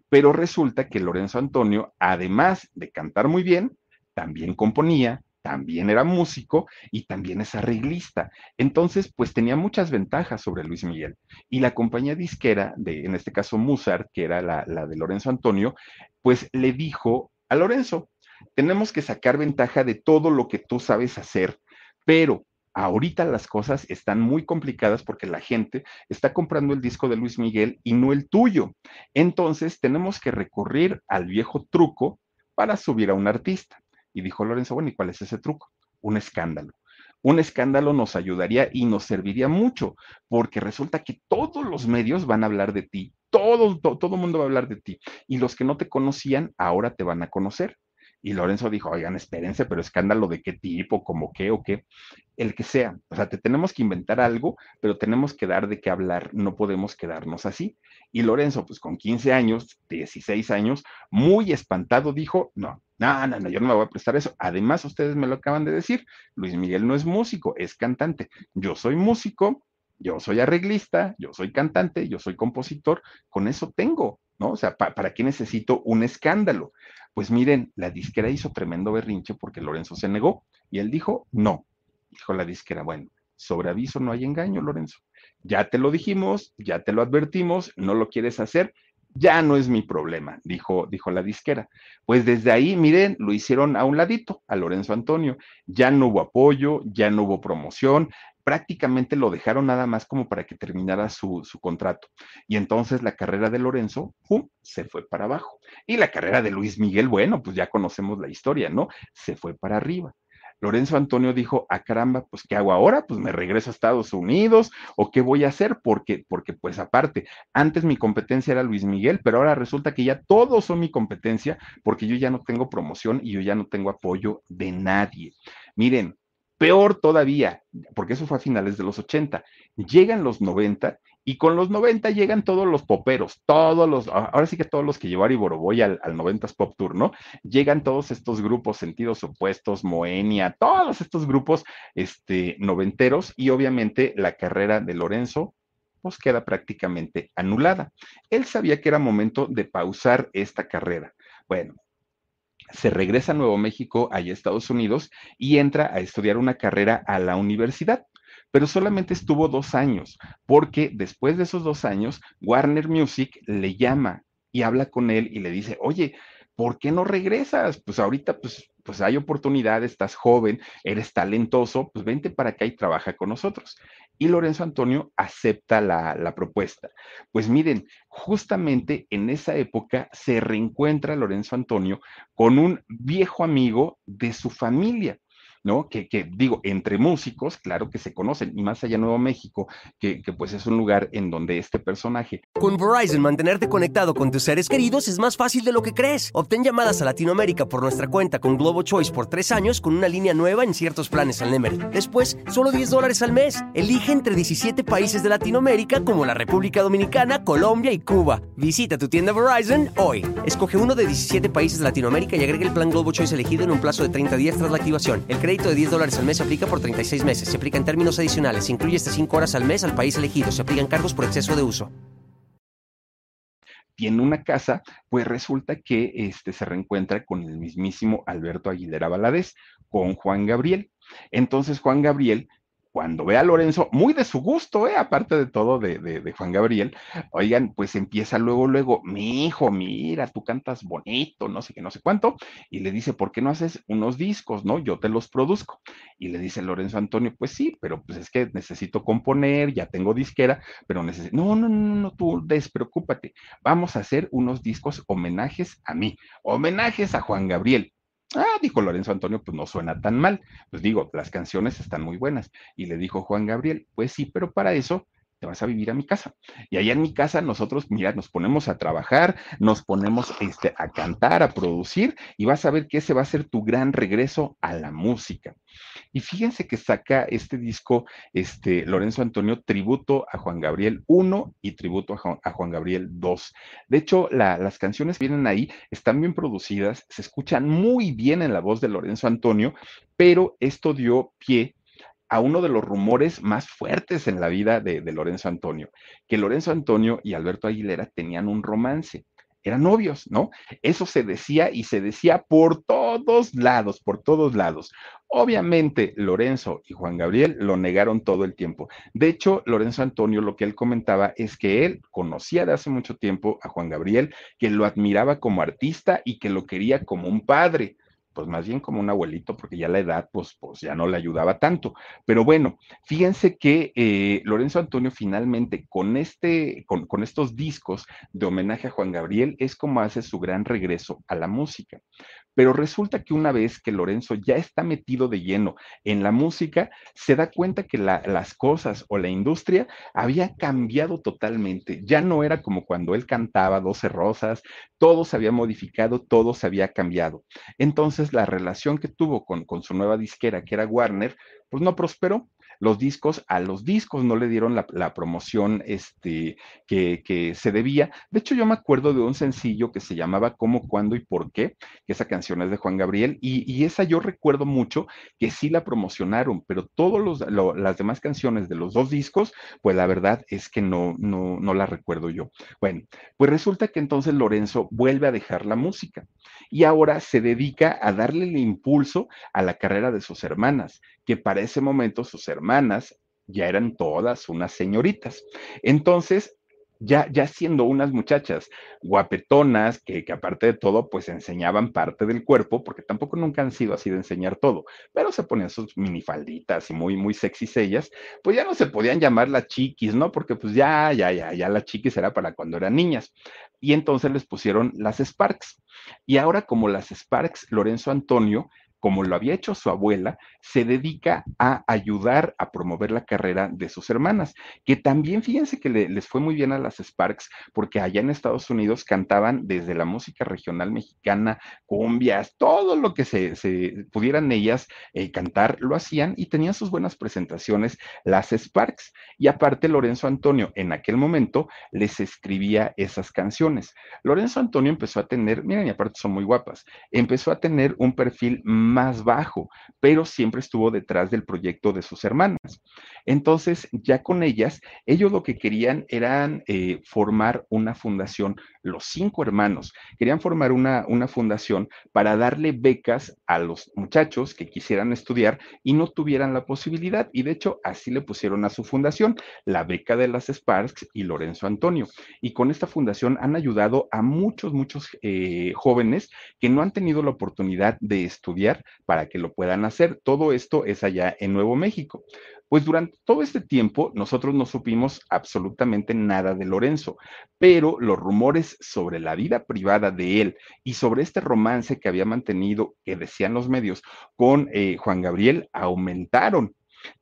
Pero resulta que Lorenzo Antonio, además de cantar muy bien, también componía, también era músico y también es arreglista. Entonces, pues tenía muchas ventajas sobre Luis Miguel. Y la compañía disquera, en este caso Mozart, que era la, la de Lorenzo Antonio, pues le dijo a Lorenzo, tenemos que sacar ventaja de todo lo que tú sabes hacer, pero ahorita las cosas están muy complicadas porque la gente está comprando el disco de Luis Miguel y no el tuyo. Entonces tenemos que recurrir al viejo truco para subir a un artista. Y dijo Lorenzo, bueno, ¿y cuál es ese truco? Un escándalo. Un escándalo nos ayudaría y nos serviría mucho, porque resulta que todos los medios van a hablar de ti, todo, todo, todo mundo va a hablar de ti, y los que no te conocían ahora te van a conocer. Y Lorenzo dijo, oigan, espérense, pero escándalo de qué tipo, como qué o qué, el que sea. O sea, te tenemos que inventar algo, pero tenemos que dar de qué hablar, no podemos quedarnos así. Y Lorenzo, pues con 15 años, 16 años, muy espantado, dijo, no, no, no, no, yo no me voy a prestar eso. Además, ustedes me lo acaban de decir, Luis Miguel no es músico, es cantante. Yo soy músico, yo soy arreglista, yo soy cantante, yo soy compositor, con eso tengo, ¿no? O sea, ¿para qué necesito un escándalo? Pues miren, la disquera hizo tremendo berrinche porque Lorenzo se negó y él dijo, no. Dijo la disquera, bueno, sobre aviso no hay engaño, Lorenzo. Ya te lo dijimos, ya te lo advertimos, no lo quieres hacer, ya no es mi problema, dijo, dijo la disquera. Pues desde ahí, miren, lo hicieron a un ladito, a Lorenzo Antonio. Ya no hubo apoyo, ya no hubo promoción, prácticamente lo dejaron nada más como para que terminara su, contrato. Y entonces la carrera de Lorenzo, ¡pum!, se fue para abajo. Y la carrera de Luis Miguel, bueno, pues ya conocemos la historia, ¿no? Se fue para arriba. Lorenzo Antonio dijo, ah, caramba, pues ¿qué hago ahora? Pues me regreso a Estados Unidos o qué voy a hacer porque, porque pues aparte, antes mi competencia era Luis Miguel, pero ahora resulta que ya todos son mi competencia porque yo ya no tengo promoción y yo ya no tengo apoyo de nadie. Miren, Peor todavía, porque eso fue a finales de los 80, llegan los 90 y con los 90 llegan todos los poperos, todos los, ahora sí que todos los que llevar y Boroboy al, al 90s Pop Tour, ¿no? Llegan todos estos grupos sentidos opuestos, Moenia, todos estos grupos este, noventeros y obviamente la carrera de Lorenzo pues queda prácticamente anulada. Él sabía que era momento de pausar esta carrera. Bueno, se regresa a Nuevo México, allá a Estados Unidos, y entra a estudiar una carrera a la universidad. Pero solamente estuvo dos años, porque después de esos dos años, Warner Music le llama y habla con él y le dice, oye, ¿por qué no regresas? Pues ahorita, pues, pues hay oportunidad, estás joven, eres talentoso, pues vente para acá y trabaja con nosotros. Y Lorenzo Antonio acepta la, la propuesta. Pues miren, justamente en esa época se reencuentra Lorenzo Antonio con un viejo amigo de su familia. ¿No? Que, digo, entre músicos, claro que se conocen, y más allá Nuevo México, que, pues es un lugar en donde este personaje. Con Verizon, mantenerte conectado con tus seres queridos es más fácil de lo que crees. Obtén llamadas a Latinoamérica por nuestra cuenta con Globo Choice por tres años con una línea nueva en ciertos planes al Nemery. Después, solo 10 dólares al mes. Elige entre 17 países de Latinoamérica como la República Dominicana, Colombia y Cuba. Visita tu tienda Verizon hoy. Escoge uno de 17 países de Latinoamérica y agrega el plan Globo Choice elegido en un plazo de 30 días tras la activación. El crédito de 10 dólares al mes se aplica por 36 meses. Se aplica en términos adicionales. Se incluye hasta 5 horas al mes al país elegido. Se aplican cargos por exceso de uso. Tiene una casa, pues resulta que este, se reencuentra con el mismísimo Alberto Aguilera Valadez, con Juan Gabriel. Entonces Juan Gabriel cuando ve a Lorenzo, muy de su gusto, ¿eh? aparte de todo de, de, Juan Gabriel, oigan, pues empieza luego, luego, mi hijo, mira, tú cantas bonito, no sé qué, no sé cuánto, y le dice, ¿por qué no haces unos discos, no? Yo te los produzco. Y le dice Lorenzo Antonio, pues sí, pero pues es que necesito componer, ya tengo disquera, pero necesito, no, no, no, no, tú despreocúpate, vamos a hacer unos discos homenajes a mí, homenajes a Juan Gabriel. Ah, dijo Lorenzo Antonio, pues no suena tan mal. Pues digo, las canciones están muy buenas. Y le dijo Juan Gabriel, pues sí, pero para eso te vas a vivir a mi casa. Y allá en mi casa nosotros, mira, nos ponemos a trabajar, nos ponemos este, a cantar, a producir, y vas a ver que ese va a ser tu gran regreso a la música. Y fíjense que saca este disco, este, Lorenzo Antonio, tributo a Juan Gabriel 1 y tributo a Juan, Gabriel 2. De hecho, las canciones vienen ahí, están bien producidas, se escuchan muy bien en la voz de Lorenzo Antonio, pero esto dio pie a uno de los rumores más fuertes en la vida de, Lorenzo Antonio, que Lorenzo Antonio y Alberto Aguilera tenían un romance eran novios, ¿no? Eso se decía y se decía por todos lados, por todos lados. Obviamente, Lorenzo y Juan Gabriel lo negaron todo el tiempo. De hecho, Lorenzo Antonio lo que él comentaba es que él conocía de hace mucho tiempo a Juan Gabriel, que lo admiraba como artista y que lo quería como un padre pues más bien como un abuelito, porque ya la edad, pues, pues ya no le ayudaba tanto. Pero bueno, fíjense que eh, Lorenzo Antonio finalmente con, este, con, con estos discos de homenaje a Juan Gabriel es como hace su gran regreso a la música. Pero resulta que una vez que Lorenzo ya está metido de lleno en la música, se da cuenta que las cosas o la industria había cambiado totalmente. Ya no era como cuando él cantaba 12 rosas, todo se había modificado, todo se había cambiado. Entonces la relación que tuvo con, con su nueva disquera, que era Warner, pues no prosperó los discos, a los discos no le dieron la, promoción este, que, se debía. De hecho, yo me acuerdo de un sencillo que se llamaba Cómo, Cuándo y Por qué, que esa canción es de Juan Gabriel, y, esa yo recuerdo mucho que sí la promocionaron, pero todas las demás canciones de los dos discos, pues la verdad es que no, no, no la recuerdo yo. Bueno, pues resulta que entonces Lorenzo vuelve a dejar la música y ahora se dedica a darle el impulso a la carrera de sus hermanas, que para ese momento sus hermanas ya eran todas unas señoritas. Entonces, ya, ya siendo unas muchachas guapetonas, que, que, aparte de todo, pues enseñaban parte del cuerpo, porque tampoco nunca han sido así de enseñar todo, pero se ponían sus minifalditas y muy, muy sexys ellas, pues ya no se podían llamar las chiquis, ¿no? Porque pues ya, ya, ya, ya las chiquis era para cuando eran niñas. Y entonces les pusieron las Sparks. Y ahora como las Sparks, Lorenzo Antonio como lo había hecho su abuela, se dedica a ayudar a promover la carrera de sus hermanas, que también fíjense que les fue muy bien a las Sparks, porque allá en Estados Unidos cantaban desde la música regional mexicana, cumbias, todo lo que se, pudieran ellas eh, cantar, lo hacían y tenían sus buenas presentaciones las Sparks. Y aparte, Lorenzo Antonio en aquel momento les escribía esas canciones. Lorenzo Antonio empezó a tener, miren, y aparte son muy guapas, empezó a tener un perfil más bajo, pero siempre estuvo detrás del proyecto de sus hermanas. Entonces, ya con ellas, ellos lo que querían eran eh, formar una fundación, los cinco hermanos, querían formar una, una fundación para darle becas a los muchachos que quisieran estudiar y no tuvieran la posibilidad. Y de hecho, así le pusieron a su fundación, la beca de las Sparks y Lorenzo Antonio. Y con esta fundación han ayudado a muchos, muchos eh, jóvenes que no han tenido la oportunidad de estudiar para que lo puedan hacer. Todo esto es allá en Nuevo México. Pues durante todo este tiempo nosotros no supimos absolutamente nada de Lorenzo, pero los rumores sobre la vida privada de él y sobre este romance que había mantenido, que decían los medios, con eh, Juan Gabriel aumentaron.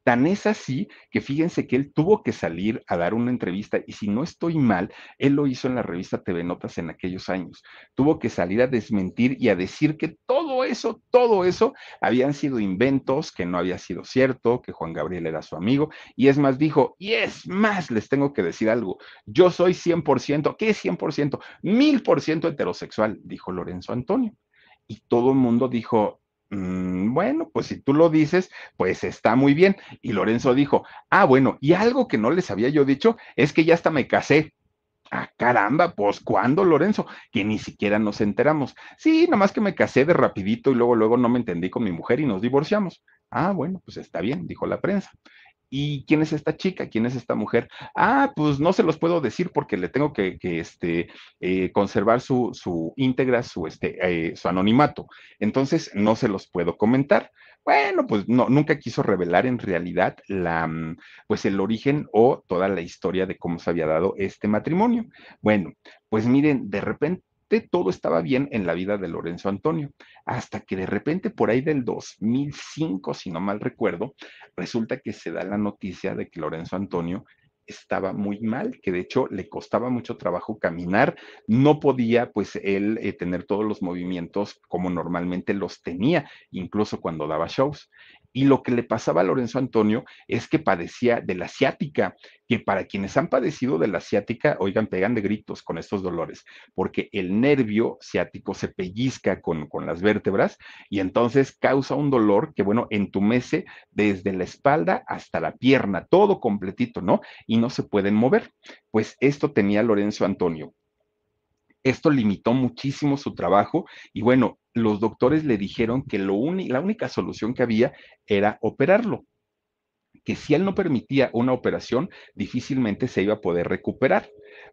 Tan es así que fíjense que él tuvo que salir a dar una entrevista y si no estoy mal, él lo hizo en la revista TV Notas en aquellos años. Tuvo que salir a desmentir y a decir que todo eso, todo eso habían sido inventos, que no había sido cierto, que Juan Gabriel era su amigo. Y es más, dijo, y es más, les tengo que decir algo, yo soy 100%, ¿qué es 100%? Mil por ciento heterosexual, dijo Lorenzo Antonio. Y todo el mundo dijo, Mm, bueno, pues si tú lo dices, pues está muy bien. Y Lorenzo dijo, ah, bueno, y algo que no les había yo dicho es que ya hasta me casé. Ah, caramba, pues ¿cuándo, Lorenzo? Que ni siquiera nos enteramos. Sí, nomás que me casé de rapidito y luego, luego no me entendí con mi mujer y nos divorciamos. Ah, bueno, pues está bien, dijo la prensa. ¿Y quién es esta chica? ¿Quién es esta mujer? Ah, pues no se los puedo decir porque le tengo que, este, eh, conservar su, su íntegra, su, este, eh, su anonimato. Entonces, no se los puedo comentar. Bueno, pues no, nunca quiso revelar en realidad la, mm, pues el origen o toda la historia de cómo se había dado este matrimonio. Bueno, pues miren, de repente todo estaba bien en la vida de Lorenzo Antonio, hasta que de repente por ahí del 2005, si no mal recuerdo, resulta que se da la noticia de que Lorenzo Antonio estaba muy mal, que de hecho le costaba mucho trabajo caminar, no podía pues él eh, tener todos los movimientos como normalmente los tenía, incluso cuando daba shows. Y lo que le pasaba a Lorenzo Antonio es que padecía de la ciática, que para quienes han padecido de la ciática, oigan, pegan de gritos con estos dolores, porque el nervio ciático se pellizca con, con las vértebras y entonces causa un dolor que, bueno, entumece desde la espalda hasta la pierna, todo completito, ¿no? Y no se pueden mover. Pues esto tenía Lorenzo Antonio. Esto limitó muchísimo su trabajo y bueno, los doctores le dijeron que lo la única solución que había era operarlo, que si él no permitía una operación, difícilmente se iba a poder recuperar.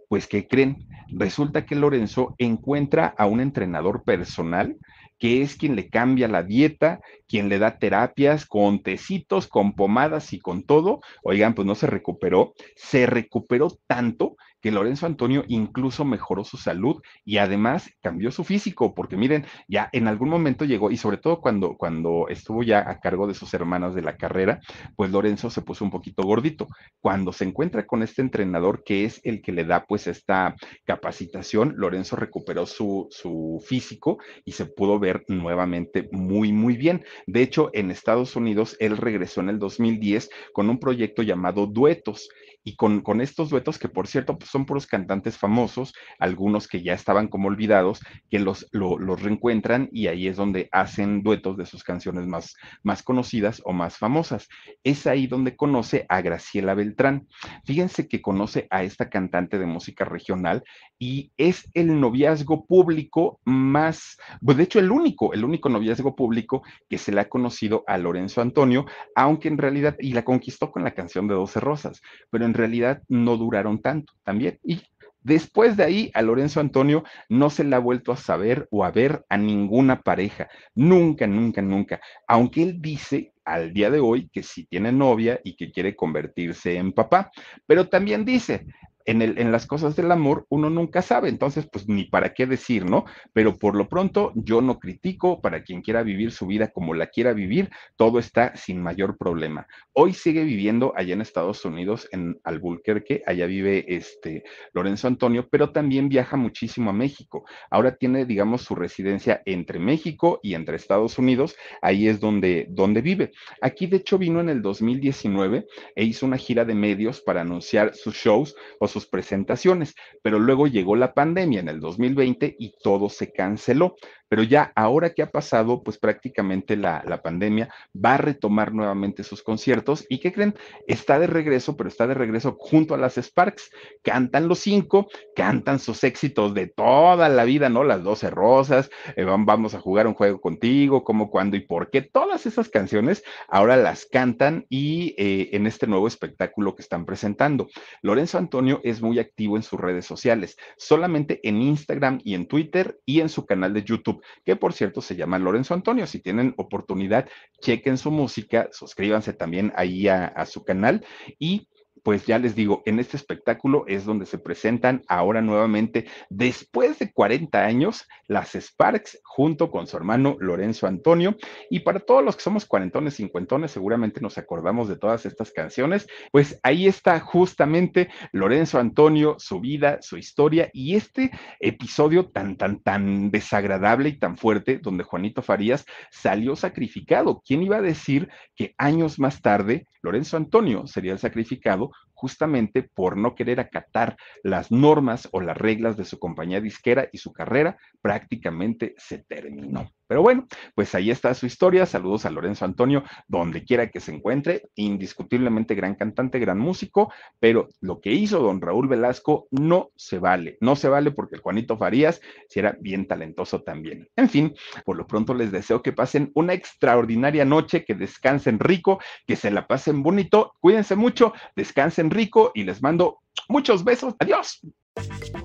Pues, ¿qué creen? Resulta que Lorenzo encuentra a un entrenador personal que es quien le cambia la dieta, quien le da terapias con tecitos, con pomadas y con todo. Oigan, pues no se recuperó. Se recuperó tanto que Lorenzo Antonio incluso mejoró su salud y además cambió su físico, porque miren, ya en algún momento llegó, y sobre todo cuando, cuando estuvo ya a cargo de sus hermanas de la carrera, pues Lorenzo se puso un poquito gordito. Cuando se encuentra con este entrenador que es el que le da pues esta capacitación, Lorenzo recuperó su, su físico y se pudo ver nuevamente muy, muy bien. De hecho, en Estados Unidos, él regresó en el 2010 con un proyecto llamado Duetos y con, con estos duetos que por cierto pues son puros cantantes famosos, algunos que ya estaban como olvidados, que los, los reencuentran y ahí es donde hacen duetos de sus canciones más, más conocidas o más famosas. Es ahí donde conoce a Graciela Beltrán. Fíjense que conoce a esta cantante de música regional y es el noviazgo público más, pues de hecho el único, el único noviazgo público que se le ha conocido a Lorenzo Antonio, aunque en realidad, y la conquistó con la canción de Doce Rosas, pero en realidad no duraron tanto también. Y Después de ahí, a Lorenzo Antonio no se le ha vuelto a saber o a ver a ninguna pareja. Nunca, nunca, nunca. Aunque él dice al día de hoy que sí tiene novia y que quiere convertirse en papá. Pero también dice, en, el, en las cosas del amor uno nunca sabe, entonces pues ni para qué decir, ¿no? Pero por lo pronto yo no critico para quien quiera vivir su vida como la quiera vivir, todo está sin mayor problema. Hoy sigue viviendo allá en Estados Unidos, en Albuquerque, allá vive este Lorenzo Antonio, pero también viaja muchísimo a México. Ahora tiene, digamos, su residencia entre México y entre Estados Unidos, ahí es donde, donde vive. Aquí de hecho vino en el 2019 e hizo una gira de medios para anunciar sus shows o sus presentaciones, pero luego llegó la pandemia en el 2020 y todo se canceló. Pero ya ahora que ha pasado, pues prácticamente la, la pandemia va a retomar nuevamente sus conciertos y ¿qué creen? Está de regreso, pero está de regreso junto a las Sparks. Cantan los cinco, cantan sus éxitos de toda la vida, ¿no? Las 12 rosas, eh, vamos a jugar un juego contigo, cómo, cuándo y por qué. Todas esas canciones ahora las cantan y eh, en este nuevo espectáculo que están presentando. Lorenzo Antonio es muy activo en sus redes sociales, solamente en Instagram y en Twitter y en su canal de YouTube, que por cierto se llama Lorenzo Antonio. Si tienen oportunidad, chequen su música, suscríbanse también ahí a, su canal y pues ya les digo, en este espectáculo es donde se presentan ahora nuevamente, después de 40 años, las Sparks junto con su hermano Lorenzo Antonio. Y para todos los que somos cuarentones, cincuentones, seguramente nos acordamos de todas estas canciones. Pues ahí está justamente Lorenzo Antonio, su vida, su historia y este episodio tan, tan, tan desagradable y tan fuerte donde Juanito Farías salió sacrificado. ¿Quién iba a decir que años más tarde Lorenzo Antonio sería el sacrificado justamente por no querer acatar las normas o las reglas de su compañía disquera y su carrera prácticamente se terminó. Pero bueno, pues ahí está su historia. Saludos a Lorenzo Antonio, donde quiera que se encuentre. Indiscutiblemente gran cantante, gran músico, pero lo que hizo don Raúl Velasco no se vale. No se vale porque el Juanito Farías si era bien talentoso también. En fin, por lo pronto les deseo que pasen una extraordinaria noche, que descansen rico, que se la pasen bonito. Cuídense mucho, descansen rico y les mando muchos besos. Adiós.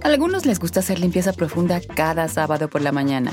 A algunos les gusta hacer limpieza profunda cada sábado por la mañana.